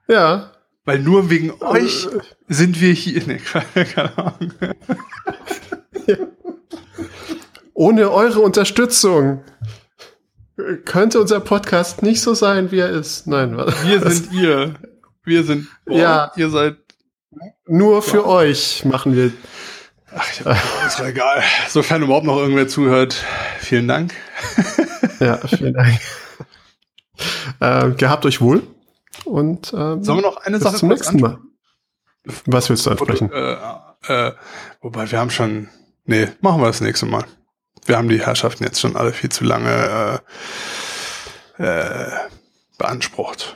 ja, Weil nur wegen euch sind wir hier. Nee, [LAUGHS] keine Ahnung. ohne eure Unterstützung könnte unser Podcast nicht so sein, wie er ist. Nein, was? Wir sind ihr. Wir sind. Boah, Ja. Ihr seid. Nur für euch machen wir. Ach, ich hab, ist doch egal. Sofern überhaupt noch irgendwer zuhört. Vielen Dank. Ja, vielen Dank. ähm, gehabt euch wohl und ähm, Sollen wir noch eine Sache zum nächsten Mal. Was willst du ansprechen? Äh, äh, wobei wir haben schon. Nee, machen wir das nächste Mal. Wir haben die Herrschaften jetzt schon alle viel zu lange äh, äh, beansprucht.